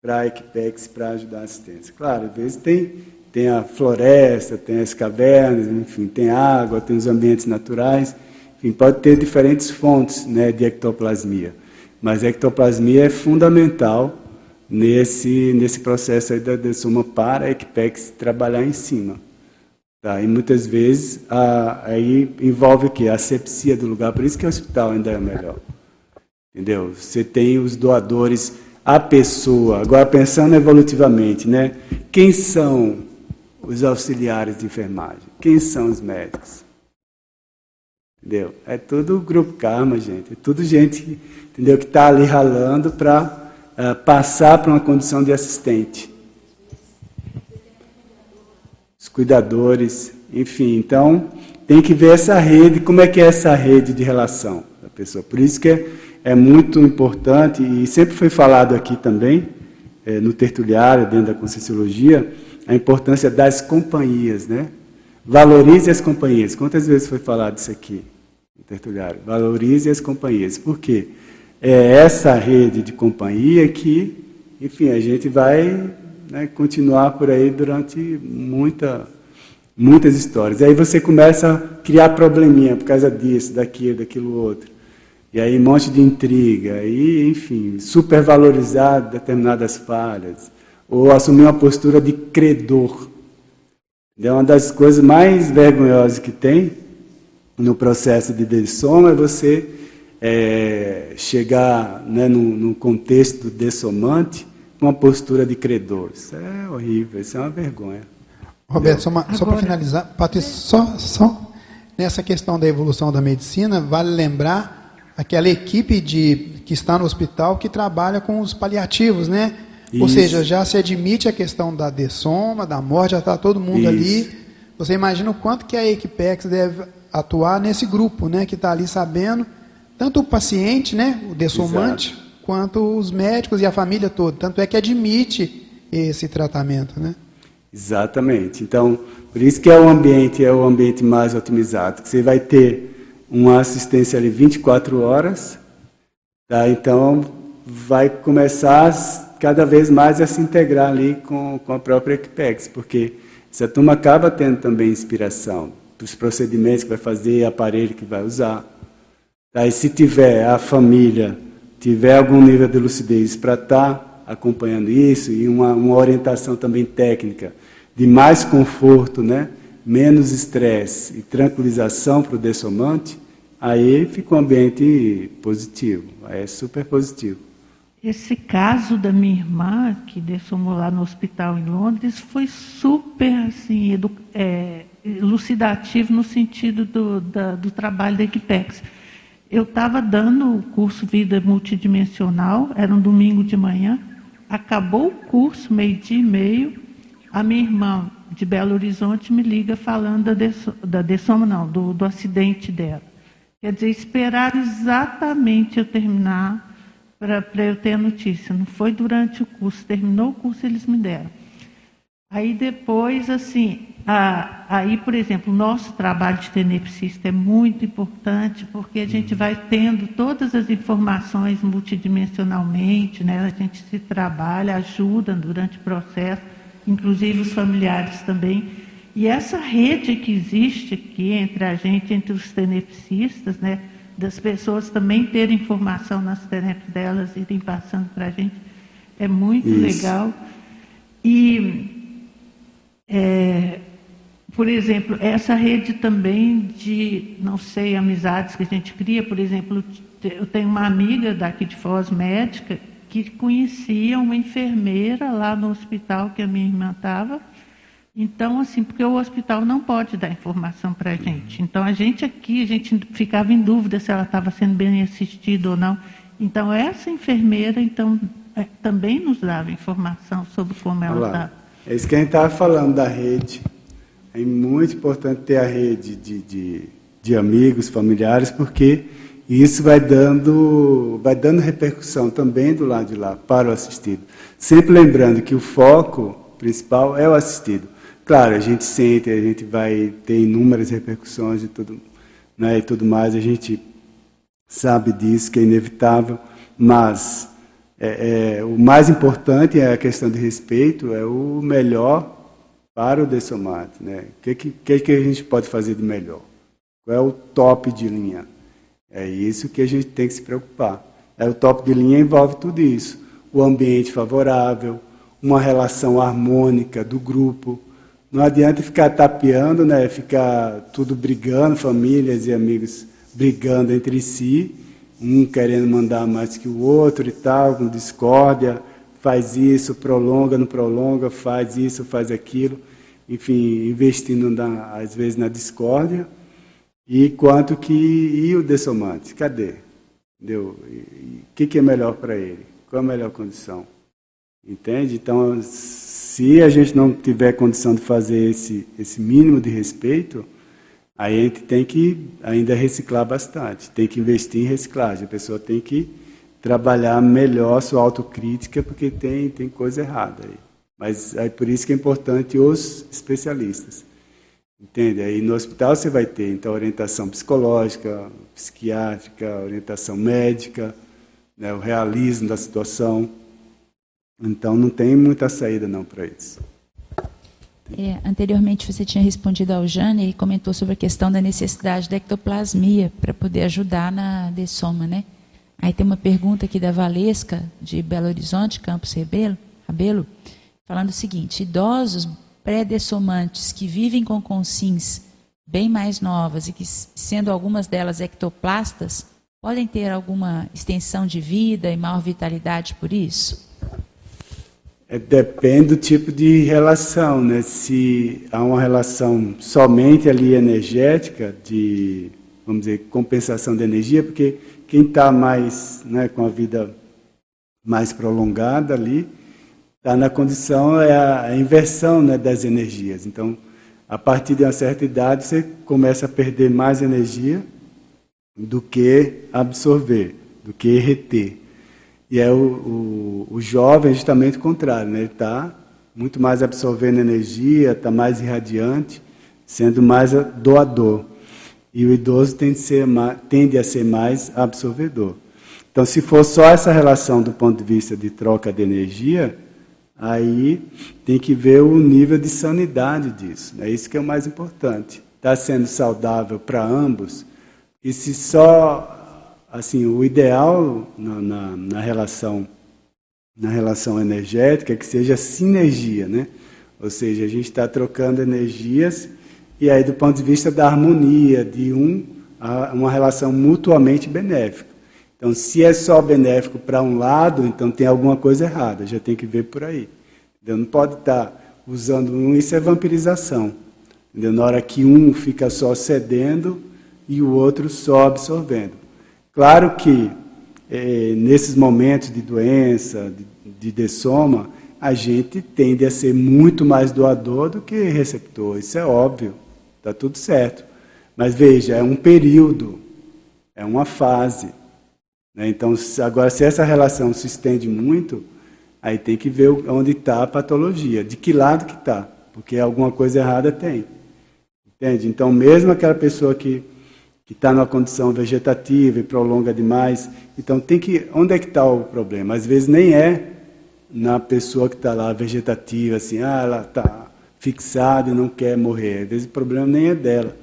para a Equipex para ajudar a assistência. Claro, às vezes tem, tem a floresta, tem as cavernas, enfim, tem água, tem os ambientes naturais, enfim, pode ter diferentes fontes né, de ectoplasmia. Mas a ectoplasmia é fundamental nesse, nesse processo aí da dessoma para a Equipex trabalhar em cima. Tá? E muitas vezes a, aí envolve o quê? A asepsia do lugar, por isso que o hospital ainda é melhor. Entendeu? Você tem os doadores a pessoa. Agora, pensando evolutivamente, né? quem são os auxiliares de enfermagem? Quem são os médicos? Entendeu? É tudo grupo karma, gente. É tudo gente entendeu, que está ali ralando para uh, eh, passar para uma condição de assistente. Os cuidadores, enfim. Então, tem que ver essa rede, como é que é essa rede de relação da pessoa. Por isso que é é muito importante e sempre foi falado aqui também, é, no tertuliário, dentro da Conscienciologia, a importância das companhias, né? Valorize as companhias. Quantas vezes foi falado isso aqui no tertuliário? Valorize as companhias. Por quê? É essa rede de companhia que, enfim, a gente vai né, continuar por aí durante muita, muitas histórias. E aí você começa a criar probleminha por causa disso, daquilo, daquilo outro. E aí um monte de intriga, e enfim, supervalorizar determinadas falhas, ou assumir uma postura de credor. É uma das coisas mais vergonhosas que tem no processo de dessoma é você é, chegar né, num, num contexto dessomante com uma postura de credor. Isso é horrível, isso é uma vergonha. Roberto, só, só para finalizar, Patrícia, só, só nessa questão da evolução da medicina, vale lembrar aquela equipe de, que está no hospital que trabalha com os paliativos, né? Isso. Ou seja, já se admite a questão da dessoma, da morte, já está todo mundo Isso. ali. Você imagina o quanto que a Equipex deve atuar nesse grupo, né? Que está ali sabendo, tanto o paciente, né? O dessomante, Exato. quanto os médicos e a família toda. Tanto é que admite esse tratamento, né? Exatamente. Então, por isso que é o ambiente é o ambiente mais otimizado, você vai ter uma assistência ali 24 horas, tá? então vai começar cada vez mais a se integrar ali com, com a própria Equipex, porque essa turma acaba tendo também inspiração dos procedimentos que vai fazer, aparelho que vai usar. E se tiver a família, tiver algum nível de lucidez para estar tá acompanhando isso e uma, uma orientação também técnica de mais conforto, né? menos estresse e tranquilização para o dessomante, aí fica um ambiente positivo, é super positivo. Esse caso da minha irmã, que dessomou lá no hospital em Londres, foi super assim, é, elucidativo no sentido do, da, do trabalho da Equipex. Eu estava dando o curso Vida Multidimensional, era um domingo de manhã, acabou o curso, meio-dia e meio, a minha irmã de Belo Horizonte me liga falando da, dessoma, não, do, do acidente dela. Quer dizer, esperar exatamente eu terminar para eu ter a notícia. Não foi durante o curso, terminou o curso eles me deram. Aí depois, assim, a, aí, por exemplo, o nosso trabalho de tenepsista é muito importante porque a gente vai tendo todas as informações multidimensionalmente, né? a gente se trabalha, ajuda durante o processo, inclusive os familiares também. E essa rede que existe aqui entre a gente, entre os tenepsistas, né? das pessoas também terem informação nas teneps delas e irem passando para a gente, é muito Isso. legal. E é, por exemplo, essa rede também de, não sei, amizades que a gente cria, por exemplo, eu tenho uma amiga daqui de Foz, médica, que conhecia uma enfermeira lá no hospital que a minha irmã estava. Então, assim, porque o hospital não pode dar informação para a gente. Então, a gente aqui, a gente ficava em dúvida se ela estava sendo bem assistida ou não. Então, essa enfermeira, então, é, também nos dava informação sobre como ela estava. É isso que a gente estava falando da rede. É muito importante ter a rede de, de, de amigos, familiares, porque isso vai dando, vai dando repercussão também do lado de lá para o assistido. Sempre lembrando que o foco principal é o assistido. Claro, a gente sente, a gente vai ter inúmeras repercussões e tudo, né, e tudo mais, a gente sabe disso, que é inevitável, mas é, é, o mais importante é a questão de respeito, é o melhor para o dessomate. Né? O que, que, que a gente pode fazer de melhor? Qual é o top de linha? É isso que a gente tem que se preocupar. É, o top de linha envolve tudo isso. O ambiente favorável, uma relação harmônica do grupo. Não adianta ficar tapeando, né? ficar tudo brigando, famílias e amigos brigando entre si um querendo mandar mais que o outro e tal, com discórdia, faz isso, prolonga, não prolonga, faz isso, faz aquilo, enfim, investindo na, às vezes na discórdia. E quanto que e o dessomante, cadê? Entendeu? O que, que é melhor para ele? Qual a melhor condição? Entende? Então, se a gente não tiver condição de fazer esse, esse mínimo de respeito, Aí a gente tem que ainda reciclar bastante, tem que investir em reciclagem. A pessoa tem que trabalhar melhor sua autocrítica, porque tem, tem coisa errada aí. Mas é por isso que é importante os especialistas. Entende? Aí no hospital você vai ter então orientação psicológica, psiquiátrica, orientação médica, né, o realismo da situação. Então não tem muita saída não para isso. É, anteriormente você tinha respondido ao Jane e comentou sobre a questão da necessidade da ectoplasmia para poder ajudar na dessoma, né? Aí tem uma pergunta aqui da Valesca, de Belo Horizonte, Campos Rebelo, Rabelo, falando o seguinte: idosos pré-dessomantes que vivem com consins bem mais novas e que, sendo algumas delas ectoplastas, podem ter alguma extensão de vida e maior vitalidade por isso? É, depende do tipo de relação, né? Se há uma relação somente ali energética, de, vamos dizer, compensação de energia, porque quem está mais, né, com a vida mais prolongada ali, está na condição, é a, inversão né, das energias. Então, a partir de uma certa idade, você começa a perder mais energia do que absorver, do que reter. E é o, o, o jovem justamente o contrário, né? ele está muito mais absorvendo energia, está mais irradiante, sendo mais doador. E o idoso tende a, ser tende a ser mais absorvedor. Então, se for só essa relação do ponto de vista de troca de energia, aí tem que ver o nível de sanidade disso. É isso que é o mais importante. Está sendo saudável para ambos. E se só assim, o ideal na, na, na, relação na relação energética é que seja sinergia, né? Ou seja, a gente está trocando energias e aí do ponto de vista da harmonia de um uma relação mutuamente benéfica. Então, se é só benéfico para um lado, então tem alguma coisa errada, já tem que ver por aí. Entendeu? Não pode estar tá usando um, isso é vampirização. Entendeu? Na hora que um fica só cedendo e o outro só absorvendo. Claro que é, nesses momentos de doença, de, de a gente tende a ser muito mais doador do que receptor. Isso é óbvio, está tudo certo. Mas veja, é um período, é uma fase. Né? Então, agora, se essa relação se estende muito, aí tem que ver onde está a patologia, de que lado que está, porque alguma coisa errada tem. Entende? Então, mesmo aquela pessoa que que está numa condição vegetativa e prolonga demais, então tem que onde é que está o problema? Às vezes nem é na pessoa que está lá vegetativa, assim, ah, ela está fixada e não quer morrer. Às vezes o problema nem é dela,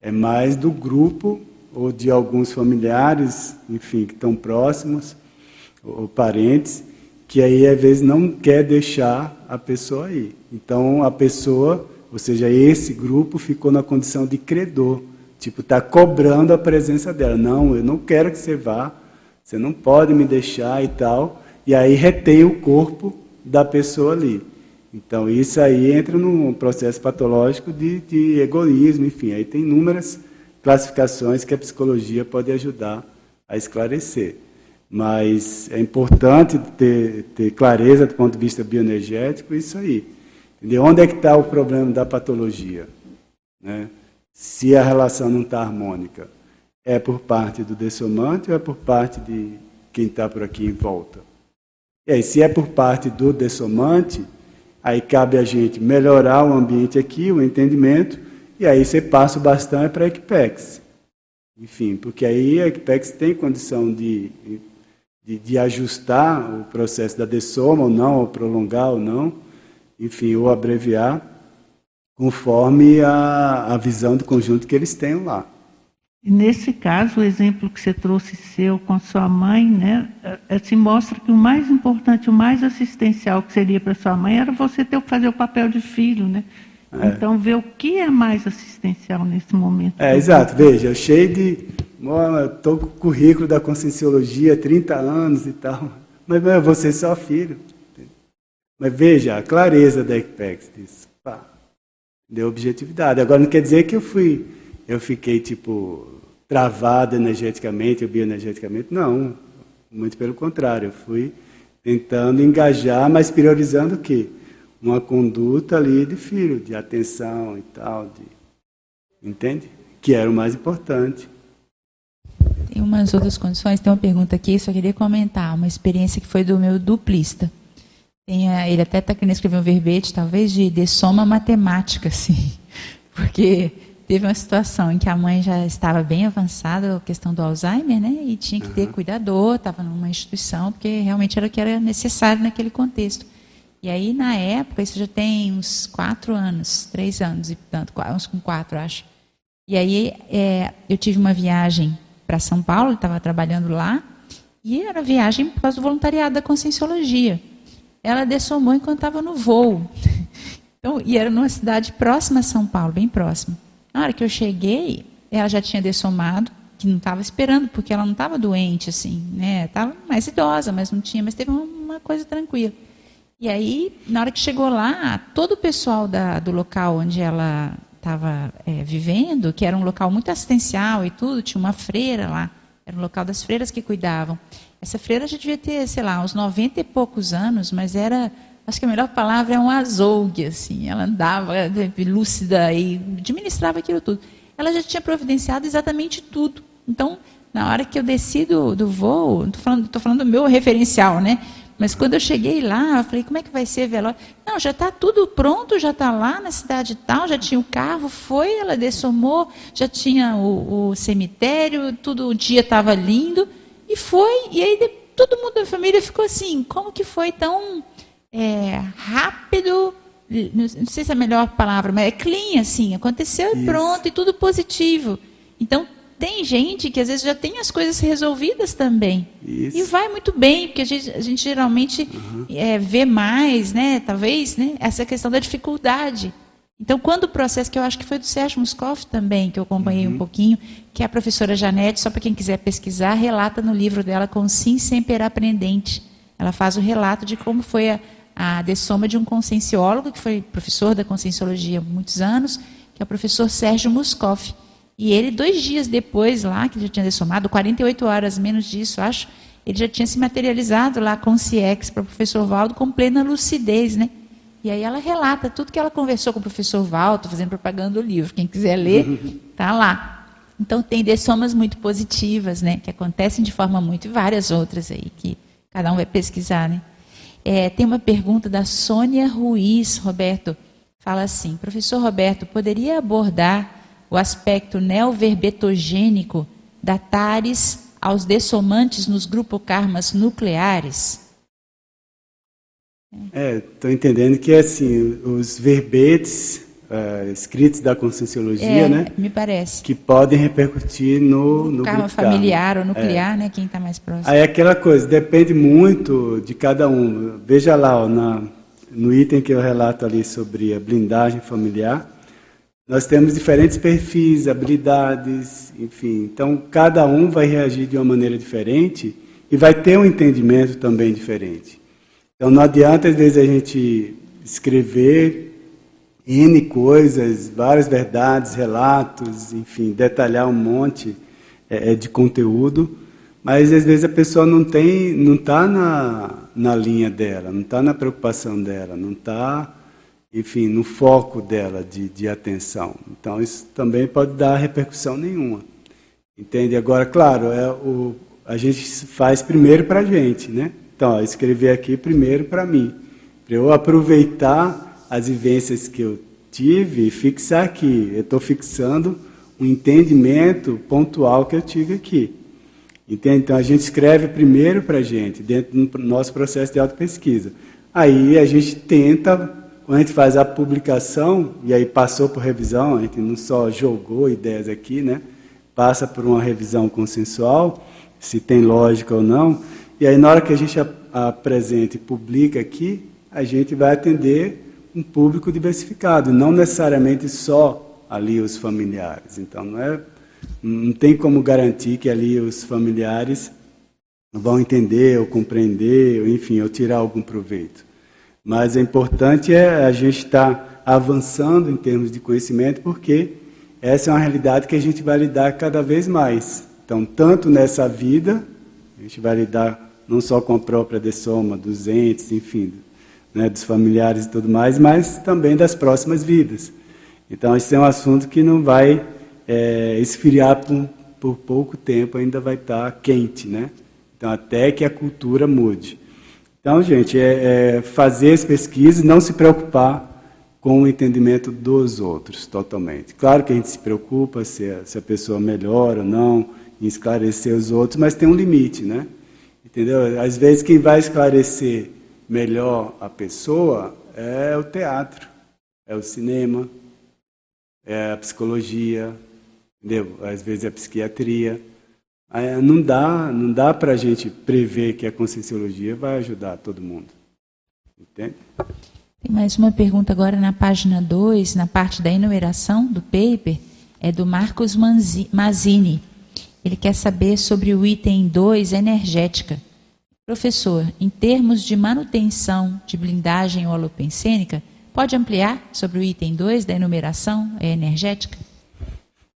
é mais do grupo ou de alguns familiares, enfim, que estão próximos, ou parentes, que aí às vezes não quer deixar a pessoa ir. Então a pessoa, ou seja, esse grupo ficou na condição de credor, tipo, está cobrando a presença dela. Não, eu não quero que você vá, você não pode me deixar e tal, e aí retém o corpo da pessoa ali. Então isso aí entra num processo patológico de, de egoísmo, enfim, aí tem inúmeras classificações que a psicologia pode ajudar a esclarecer. Mas é importante ter, ter clareza do ponto de vista bioenergético, isso aí. De onde é que está o problema da patologia? Né? Se a relação não está harmônica, é por parte do dessomante ou é por parte de quem está por aqui em volta? E aí, se é por parte do dessomante, aí cabe a gente melhorar o ambiente aqui, o entendimento, e aí você passa o bastão para a Equipex. Enfim, porque aí a Equipex tem condição de, de, de, ajustar o processo da dessoma ou não, ou prolongar ou não, enfim, ou abreviar, conforme a, a visão do conjunto que eles têm lá. E nesse caso, o exemplo que você trouxe seu com sua mãe, né, assim, mostra que o mais importante, o mais assistencial que seria para sua mãe era você ter que fazer o papel de filho, né? É. Então, ver o que é mais assistencial nesse momento. É, exato. Veja, cheio de. Estou com o currículo da Conscienciologia, 30 anos e tal. Mas meu, você é só filho. Mas veja, a clareza da ECPEX disso. Deu objetividade. Agora, não quer dizer que eu fui. Eu fiquei, tipo, travado energeticamente bioenergeticamente. Não. Muito pelo contrário. Eu fui tentando engajar, mas priorizando o quê? uma conduta ali de filho, de atenção e tal, de, entende? Que era o mais importante. Tem umas outras condições, tem uma pergunta aqui, só queria comentar, uma experiência que foi do meu duplista. Tem, ele até está querendo escrever um verbete, talvez, de, de soma matemática, assim, porque teve uma situação em que a mãe já estava bem avançada, a questão do Alzheimer, né, e tinha que ter cuidador, estava numa instituição, porque realmente era o que era necessário naquele contexto. E aí, na época, isso já tem uns quatro anos, três anos e tanto, uns com quatro, acho. E aí, é, eu tive uma viagem para São Paulo, estava trabalhando lá, e era viagem por causa do voluntariado da Conscienciologia. Ela dessomou enquanto estava no voo. Então, e era numa cidade próxima a São Paulo, bem próxima. Na hora que eu cheguei, ela já tinha dessomado, que não estava esperando, porque ela não estava doente, assim, né? Estava mais idosa, mas não tinha, mas teve uma, coisa tranquila. E aí, na hora que chegou lá, todo o pessoal da, do local onde ela estava é, vivendo, que era um local muito assistencial e tudo, tinha uma freira lá, era um local das freiras que cuidavam. Essa freira já devia ter, sei lá, uns 90 e poucos anos, mas era, acho que a melhor palavra é um azougue, assim. Ela andava lúcida e administrava aquilo tudo. Ela já tinha providenciado exatamente tudo. Então, na hora que eu desci do, do voo, estou falando, falando do meu referencial, né? Mas quando eu cheguei lá, eu falei, como é que vai ser velório? Não, já está tudo pronto, já está lá na cidade tal, já tinha o carro, foi, ela dessomou, já tinha o, o cemitério, tudo o dia estava lindo, e foi, e aí todo mundo da família ficou assim, como que foi tão é, rápido, não sei se é a melhor palavra, mas é clean, assim, aconteceu e pronto, e tudo positivo. Então, tem gente que às vezes já tem as coisas resolvidas também. Isso. E vai muito bem, porque a gente, a gente geralmente uhum. é, vê mais, né, talvez, né, essa questão da dificuldade. Então, quando o processo, que eu acho que foi do Sérgio Muscoff também, que eu acompanhei uhum. um pouquinho, que a professora Janete, só para quem quiser pesquisar, relata no livro dela com Sim Sempre Aprendente. Ela faz o relato de como foi a, a dessoma de um conscienciólogo, que foi professor da conscienciologia há muitos anos, que é o professor Sérgio Muscoff. E ele, dois dias depois lá, que já tinha dessomado, 48 horas menos disso, acho, ele já tinha se materializado lá com o CIEX para o professor Valdo com plena lucidez, né? E aí ela relata tudo que ela conversou com o professor Valdo, fazendo propaganda do livro. Quem quiser ler, tá lá. Então tem dessomas muito positivas, né? Que acontecem de forma muito e várias outras aí que cada um vai pesquisar, né? É, tem uma pergunta da Sônia Ruiz, Roberto. Fala assim: Professor Roberto, poderia abordar o aspecto neoverbetogênico da TARES aos dessomantes nos grupokarmas nucleares? É, estou entendendo que assim, os verbetes uh, escritos da conscienciologia, é, né? Me parece. Que podem repercutir no, no karma familiar ou nuclear, é. né? Quem está mais próximo. Aí é aquela coisa, depende muito de cada um. Veja lá, ó, na, no item que eu relato ali sobre a blindagem familiar, nós temos diferentes perfis, habilidades, enfim. Então, cada um vai reagir de uma maneira diferente e vai ter um entendimento também diferente. Então não adianta às vezes a gente escrever N coisas, várias verdades, relatos, enfim, detalhar um monte é, é de conteúdo, mas às vezes a pessoa não tem, não está na, na linha dela, não está na preocupação dela, não está, enfim, no foco dela de, de atenção. Então isso também pode dar repercussão nenhuma. Entende? Agora, claro, é o, a gente faz primeiro para a gente, né? Então, ó, escrever aqui primeiro para mim, para eu aproveitar as vivências que eu tive e fixar aqui. Eu estou fixando um entendimento pontual que eu tive aqui. Entende? Então, a gente escreve primeiro para a gente, dentro do nosso processo de auto-pesquisa. Aí a gente tenta, quando a gente faz a publicação, e aí passou por revisão, a gente não só jogou ideias aqui, né? passa por uma revisão consensual, se tem lógica ou não, e aí, na hora que a gente apresenta e publica aqui, a gente vai atender um público diversificado, não necessariamente só ali os familiares. Então, não, é, não tem como garantir que ali os familiares vão entender ou compreender, ou, enfim, ou tirar algum proveito. Mas é importante é a gente estar tá avançando em termos de conhecimento, porque essa é uma realidade que a gente vai lidar cada vez mais. Então, tanto nessa vida, a gente vai lidar não só com a própria dessoma, dos entes, enfim, né, dos familiares e tudo mais, mas também das próximas vidas. Então, esse é um assunto que não vai é, esfriar por, por, pouco tempo, ainda vai estar quente, né? Então, até que a cultura mude. Então, gente, é, é fazer as pesquisas, não se preocupar com o entendimento dos outros, totalmente. Claro que a gente se preocupa se a, se a pessoa melhora ou não, em esclarecer os outros, mas tem um limite, né? Entendeu? Às vezes quem vai esclarecer melhor a pessoa é o teatro, é o cinema, é a psicologia, entendeu? Às vezes é a psiquiatria. Não dá, não dá para a gente prever que a conscienciologia vai ajudar todo mundo. Entende? Tem mais uma pergunta agora na página 2, na parte da enumeração do paper, é do Marcos Mazini. Ele quer saber sobre o item 2, energética. Professor, em termos de manutenção de blindagem holopensênica, pode ampliar sobre o item 2 da enumeração energética?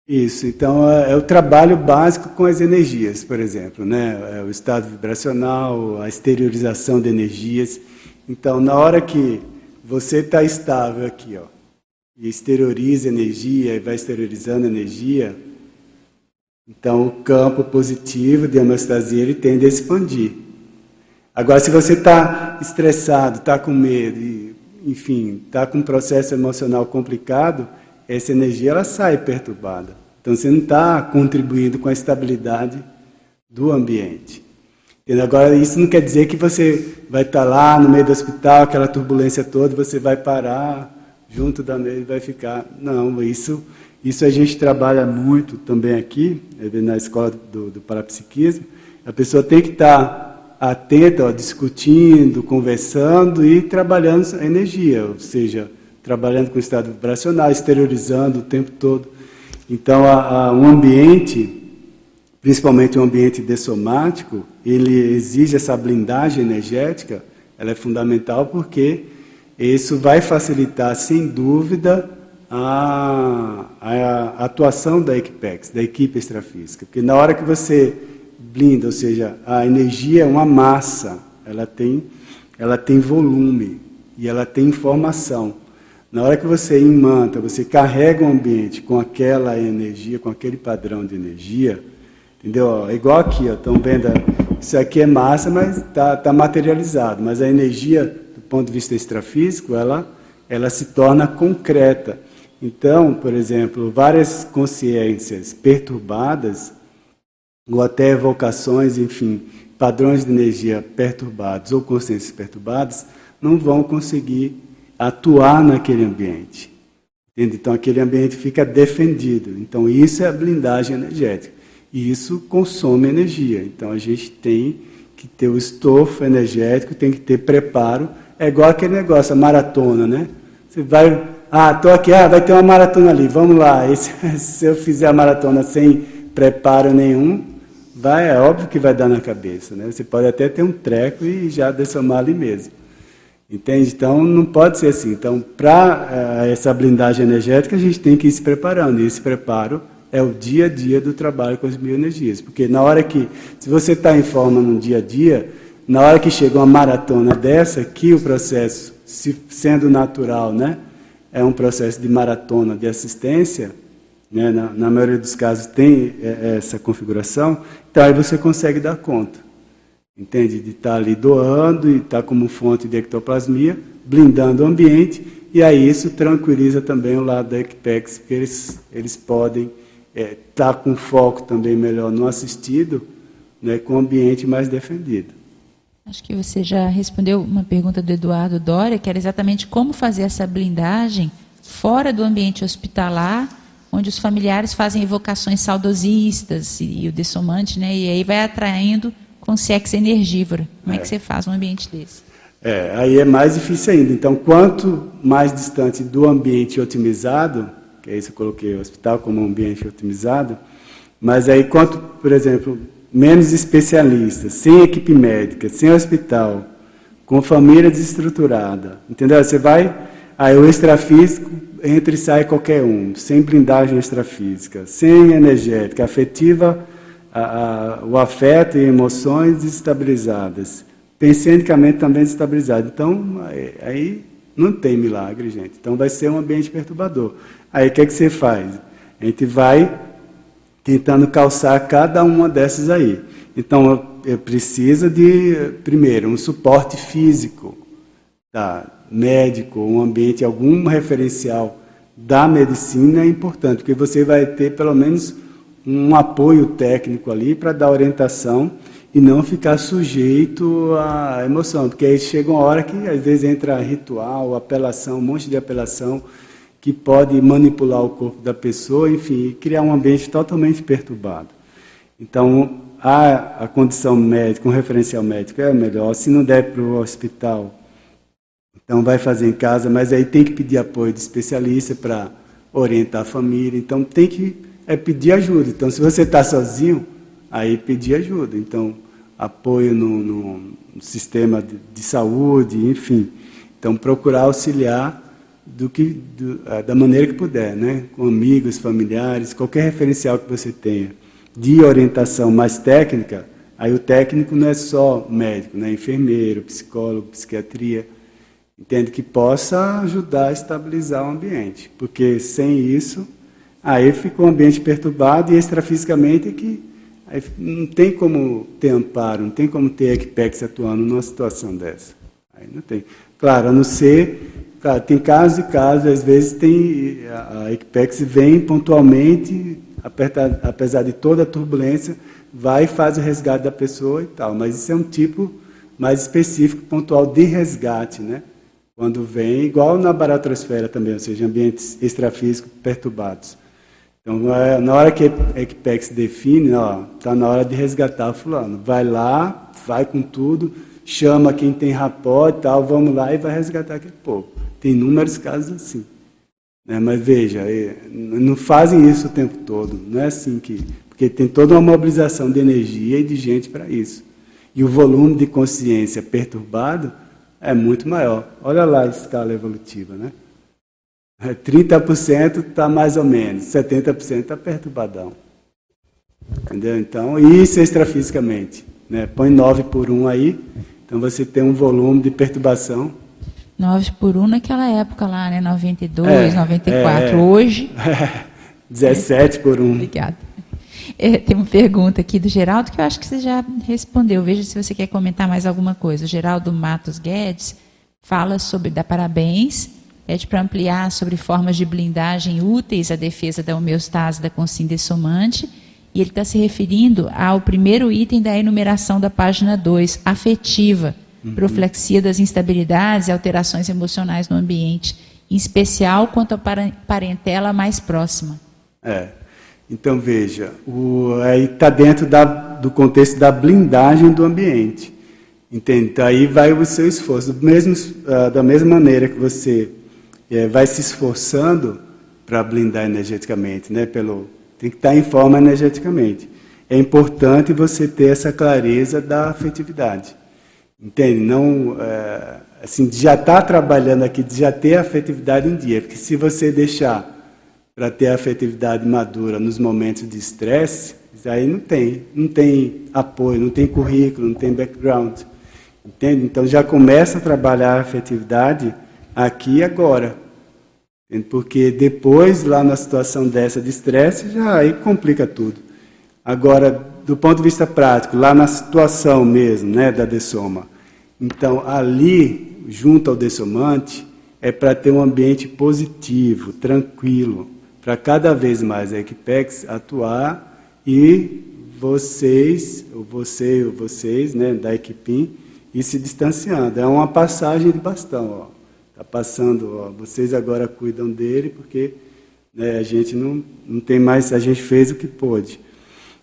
Isso, então é, é, o trabalho básico com as energias, por exemplo, né? É o estado vibracional, a exteriorização de energias. Então, na hora que você está estável aqui, ó, e exterioriza energia e vai exteriorizando energia, então, o campo positivo de homeostasia ele tende a expandir. Agora, se você está estressado, está com medo, enfim, está com um processo emocional complicado, essa energia ela sai perturbada. Então, você não está contribuindo com a estabilidade do ambiente. E agora, isso não quer dizer que você vai estar tá lá no meio do hospital, aquela turbulência toda, você vai parar junto da mesa e vai ficar. Não, isso isso a gente trabalha muito também aqui, na escola do, do parapsiquismo. A pessoa tem que estar atenta, ó, discutindo, conversando e trabalhando a energia, ou seja, trabalhando com o estado vibracional, exteriorizando o tempo todo. Então, a, a, um ambiente, principalmente um ambiente dessomático, ele exige essa blindagem energética, ela é fundamental porque isso vai facilitar, sem dúvida, a, a, atuação da Equipex, da equipe extrafísica. Porque na hora que você blinda, ou seja, a energia é uma massa, ela tem, ela tem volume e ela tem informação. Na hora que você imanta, você carrega o ambiente com aquela energia, com aquele padrão de energia, entendeu? É igual aqui, estão vendo? Isso aqui é massa, mas está tá materializado. Mas a energia, do ponto de vista extrafísico, ela, ela se torna concreta. Então, por exemplo, várias consciências perturbadas, ou até evocações, enfim, padrões de energia perturbados ou consciências perturbadas, não vão conseguir atuar naquele ambiente. Entende? Então aquele ambiente fica defendido. Então isso é a blindagem energética. E isso consome energia. Então a gente tem que ter o estofo energético, tem que ter preparo. É igual aquele negócio, a maratona, né? Você vai, ah, tô aqui, ah, vai ter uma maratona ali, vamos lá. E se, eu fizer a maratona sem preparo nenhum, vai, é óbvio que vai dar na cabeça, né? Você pode até ter um treco e já dessomar ali mesmo. Entende? Então não pode ser assim. Então, para uh, eh, essa blindagem energética, a gente tem que ir se preparando. E esse preparo é o dia a dia do trabalho com as bioenergias. Porque na hora que, se você está em forma no dia a dia, na hora que chega uma maratona dessa, que o processo, se, sendo natural, né, é um processo de maratona de assistência, né, na, na maioria dos casos tem é, essa configuração, então aí você consegue dar conta entende? De estar tá ali doando e estar tá como fonte de ectoplasmia, blindando o ambiente, e aí isso tranquiliza também o lado da Equipex, porque eles, eles podem estar é, tá com foco também melhor no assistido, né, com o ambiente mais defendido. Acho que você já respondeu uma pergunta do Eduardo Dória, que era exatamente como fazer essa blindagem fora do ambiente hospitalar, onde os familiares fazem evocações saudosistas e, e o dessomante, né, e aí vai atraindo com sexo energívoro. Como é. é que você faz um ambiente desse? É, aí é mais difícil ainda. Então, quanto mais distante do ambiente otimizado, que aí eu coloquei o hospital como um ambiente otimizado, mas aí quanto, por exemplo, menos especialistas, sem equipe médica, sem hospital, com família desestruturada, entendeu? Você vai, aí o extrafísico entra e sai qualquer um, sem blindagem extrafísica, sem energética, afetiva a, a, o afeto e emoções desestabilizadas. Pensenicamente também desestabilizado. Então, aí, não tem milagre, gente. Então vai ser um ambiente perturbador. Aí o que, é que você faz? A gente vai tentando calçar cada uma dessas aí. Então eu preciso de, primeiro, um suporte físico, tá? médico, um ambiente, algum referencial da medicina é importante, porque você vai ter pelo menos um apoio técnico ali para dar orientação e não ficar sujeito à emoção, porque aí chega uma hora que às vezes entra ritual, apelação, um monte de apelação que pode manipular o corpo da pessoa, enfim, criar um ambiente totalmente perturbado. Então, a, a condição médica, um referencial médico é melhor. Se não der para o hospital, então vai fazer em casa, mas aí tem que pedir apoio de especialista para orientar a família. Então tem que é pedir ajuda. Então, se você está sozinho, aí pedir ajuda. Então, apoio no, no, sistema de, de, saúde, enfim. Então, procurar auxiliar do que, do, da maneira que puder, né? com amigos, familiares, qualquer referencial que você tenha de orientação mais técnica. Aí o técnico não é só médico, né? enfermeiro, psicólogo, psiquiatria. Entende que possa ajudar a estabilizar o ambiente, porque sem isso Aí fica um ambiente perturbado e extrafisicamente que não tem como ter amparo, não tem como ter equipex atuando numa situação dessa. Aí não tem. Claro, a não ser, claro, tem casos e casos, às vezes tem a equipex vem pontualmente, apesar de toda a turbulência, vai e faz o resgate da pessoa e tal. Mas isso é um tipo mais específico, pontual de resgate, né? Quando vem, igual na baratrosfera também, ou seja, ambientes extrafísicos perturbados. Então, na hora que a Equipex define, está na hora de resgatar fulano. Vai lá, vai com tudo, chama quem tem rapó e tal, vamos lá e vai resgatar aquele povo. Tem inúmeros casos assim. Né? Mas veja, é, não fazem isso o tempo todo. Não é assim que. Porque tem toda uma mobilização de energia e de gente para isso. E o volume de consciência perturbado é muito maior. Olha lá a escala evolutiva, né? 30% está mais ou menos, 70% está perturbadão. Entendeu? Então, isso extrafisicamente. Né? Põe 9 por 1 aí, então você tem um volume de perturbação. 9 por 1 naquela época lá, né? 92, é, 94. É, Hoje. 17 por 1. Obrigada. É, tem uma pergunta aqui do Geraldo que eu acho que você já respondeu. Veja se você quer comentar mais alguma coisa. O Geraldo Matos Guedes fala sobre, dá parabéns, pede para ampliar sobre formas de blindagem úteis à defesa da homeostase da consciência dessomante e ele está se referindo ao primeiro item da enumeração da página 2, afetiva, uhum. proflexia das instabilidades e alterações emocionais no ambiente, em especial quanto à parentela mais próxima. É. Então veja, o, aí está dentro da, do contexto da blindagem do ambiente. Entende? Então, aí vai o seu esforço. Mesmo, uh, da mesma maneira que você uh, vai se esforçando para blindar energeticamente, né? Pelo, tem que estar em forma energeticamente. É importante você ter essa clareza da afetividade. Entende? Não, é, assim, já estar tá trabalhando aqui, já ter a afetividade em dia. Porque se você deixar para ter a afetividade madura nos momentos de estresse, aí não tem. Não tem apoio, não tem currículo, não tem background. Entende? Então já começa a trabalhar a afetividade aqui e agora. Porque depois, lá na situação dessa de estresse, já aí complica tudo. Agora, do ponto de vista prático, lá na situação mesmo, né, da dessoma. Então, ali, junto ao dessomante, é para ter um ambiente positivo, tranquilo, para cada vez mais a Equipex atuar e vocês, ou você ou vocês, né, da equipe, ir se distanciando. É uma passagem de bastão, ó. Está passando, ó, vocês agora cuidam dele, porque né, a gente não, não tem mais, a gente fez o que pôde.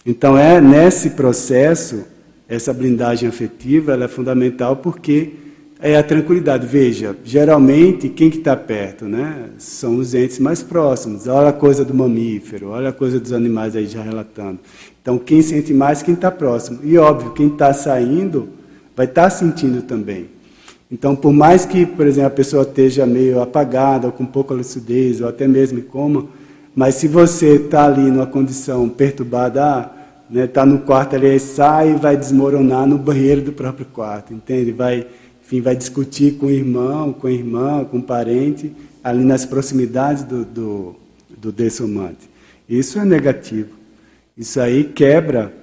Então, é nesse processo, essa blindagem afetiva ela é fundamental porque é a tranquilidade. Veja, geralmente, quem que está perto? Né? São os entes mais próximos. Olha a coisa do mamífero, olha a coisa dos animais aí já relatando. Então, quem sente mais, quem está próximo. E, óbvio, quem está saindo vai estar tá sentindo também. Então, por mais que, por exemplo, a pessoa esteja meio apagada, ou com pouca lucidez, ou até mesmo em coma, mas se você está ali numa condição perturbada, está né, tá no quarto ali, sai e vai desmoronar no banheiro do próprio quarto, entende? Vai, enfim, vai discutir com o irmão, com a irmã, com o parente, ali nas proximidades do, do, do dessomante. Isso é negativo. Isso aí quebra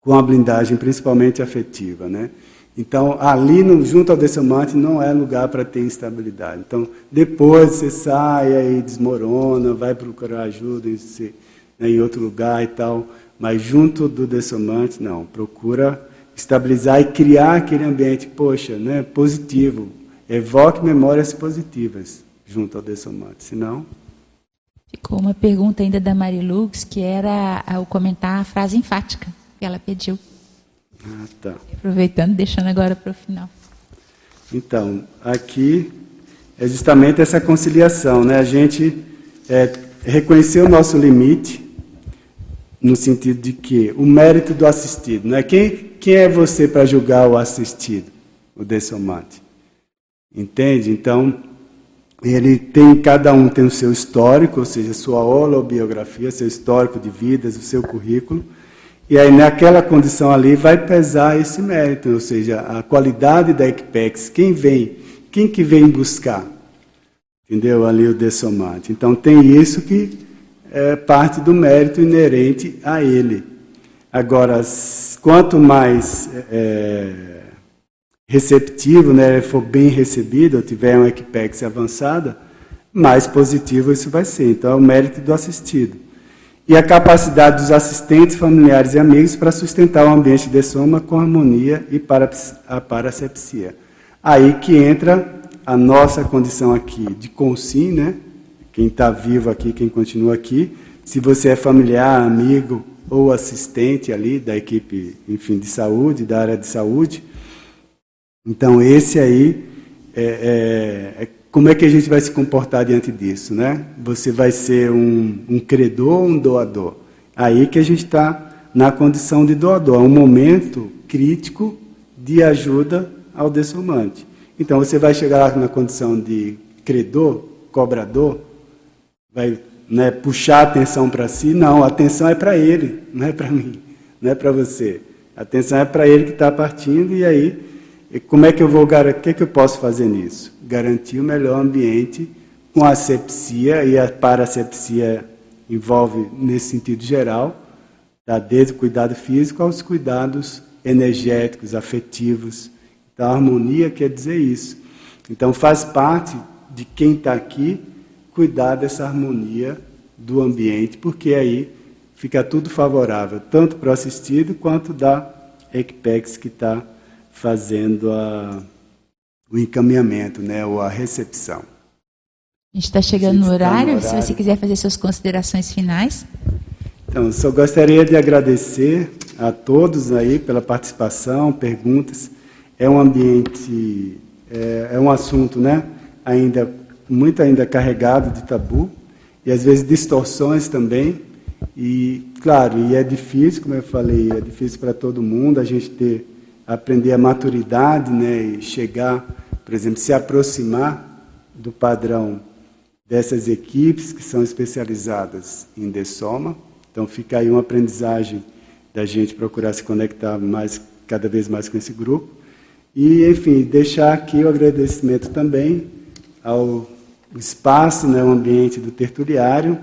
com a blindagem, principalmente afetiva, né? Então, ali no, junto ao decimante não é lugar para ter instabilidade. Então, depois você sai aí, desmorona, vai procurar ajuda em, né, em outro lugar e tal. Mas junto do decimante, não. Procura estabilizar e criar aquele ambiente, poxa, né, positivo. Evoque memórias positivas junto ao decimante. Senão. Ficou uma pergunta ainda da Marilux, que era o comentar a frase enfática que ela pediu. Ah, tá. Aproveitando, deixando agora para o final. Então, aqui é justamente essa conciliação, né? A gente é, reconhecer o nosso limite, no sentido de que o mérito do assistido, né? Quem, quem é você para julgar o assistido, o dessomate? Entende? Então, ele tem, cada um tem o seu histórico, ou seja, sua holobiografia, seu histórico de vidas, o seu currículo, e aí, naquela condição ali, vai pesar esse mérito, ou seja, a qualidade da Equipex. Quem vem, quem que vem buscar? Entendeu? Ali o dessomante. Então, tem isso que é parte do mérito inerente a ele. Agora, quanto mais é, receptivo, né, for bem recebido, tiver uma Equipex avançada, mais positivo isso vai ser. Então, é o mérito do assistido e a capacidade dos assistentes, familiares e amigos para sustentar o ambiente de soma com harmonia e para a parasepsia. Aí que entra a nossa condição aqui de consim, né? Quem está vivo aqui, quem continua aqui. Se você é familiar, amigo ou assistente ali da equipe, enfim, de saúde, da área de saúde, então esse aí é, é, é como é que a gente vai se comportar diante disso, né? Você vai ser um, um credor ou um doador? Aí que a gente está na condição de doador, é um momento crítico de ajuda ao dessomante. Então você vai chegar lá na condição de credor, cobrador, vai né, puxar a atenção para si. Não, a atenção é para ele, não é para mim, não é para você. A atenção é para ele que está partindo e aí, como é que eu vou? O que, é que eu posso fazer nisso? Garantir o melhor ambiente com a asepsia e a parasepsia envolve nesse sentido geral, tá? desde o cuidado físico aos cuidados energéticos, afetivos. Então, a harmonia quer dizer isso. Então, faz parte de quem está aqui cuidar dessa harmonia do ambiente, porque aí fica tudo favorável, tanto para o assistido quanto da ECPEX que está fazendo a, o encaminhamento, né, ou a recepção. A gente está chegando no horário, no horário, se você quiser fazer suas considerações finais. Então, só gostaria de agradecer a todos aí pela participação, perguntas. É um ambiente, é, é um assunto, né, ainda muito ainda carregado de tabu e às vezes distorções também. E claro, e é difícil, como eu falei, é difícil para todo mundo a gente ter aprender a maturidade, né, e chegar, por exemplo, se aproximar do padrão dessas equipes que são especializadas em dessoma. Então fica aí uma aprendizagem da gente procurar se conectar mais cada vez mais com esse grupo. E, enfim, deixar aqui o agradecimento também ao espaço, né, o ambiente do tertuliário.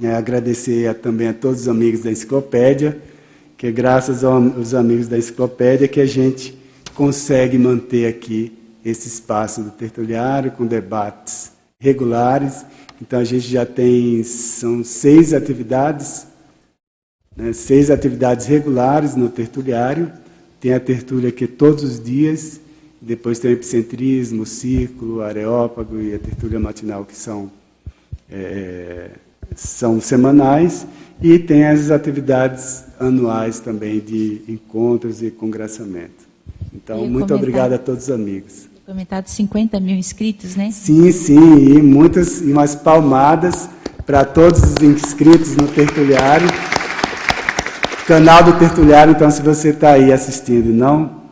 É, agradecer a, também a todos os amigos da enciclopédia, que é graças aos amigos da enciclopédia que a gente consegue manter aqui esse espaço do tertuliário com debates regulares. Então a gente já tem são seis atividades, né, seis atividades regulares no tertuliário. Tem a tertúlia aqui todos os dias depois tem o epicentrismo, o círculo, areópago e a tertúlia matinal, que são, é, são semanais. E tem as atividades anuais também de encontros e congraçamento. Então, muito obrigado a todos os amigos. Comentado 50 mil inscritos, né? Sim, sim, e muitas e umas palmadas para todos os inscritos no Tertuliário. Canal do Tertuliário, então, se você está aí assistindo e não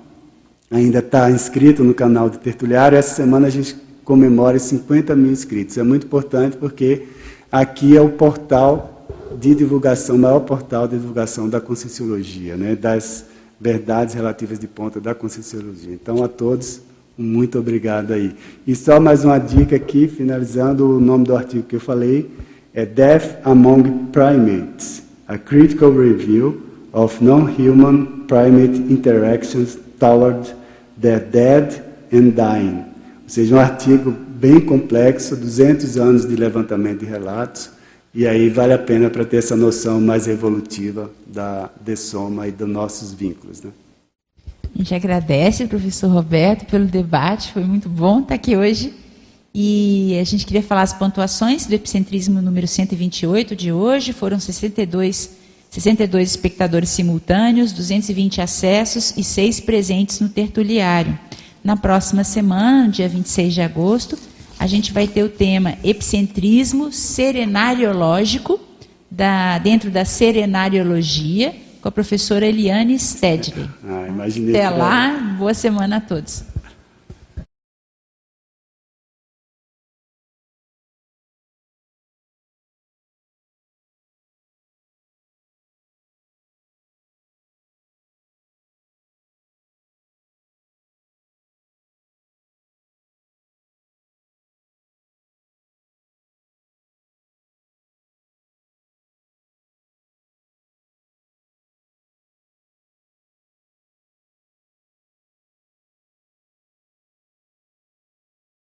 ainda está inscrito no canal do Tertuliário, essa semana a gente comemora 50 mil inscritos. É muito importante porque aqui é o portal de divulgação, maior portal de divulgação da Conscienciologia, né, das verdades relativas de ponta da Conscienciologia. Então, a todos, muito obrigado aí. E só mais uma dica aqui, finalizando o nome do artigo que eu falei, é Death Among Primates, a Critical Review of Non-Human Primate Interactions Toward The Dead and Dying. Ou seja, um artigo bem complexo, 200 anos de levantamento de relatos, e aí vale a pena para ter essa noção mais evolutiva da dessoma e dos nossos vínculos. Né? A gente agradece, professor Roberto, pelo debate, foi muito bom estar aqui hoje. E a gente queria falar as pontuações do epicentrismo número 128 de hoje, foram 62 62 espectadores simultâneos, 220 acessos e 6 presentes no tertuliário. Na próxima semana, dia 26 de agosto, a gente vai ter o tema Epicentrismo Serenariológico, da, dentro da Serenariologia, com a professora Eliane Stedley. Ah, imaginei Até lá, boa semana a todos.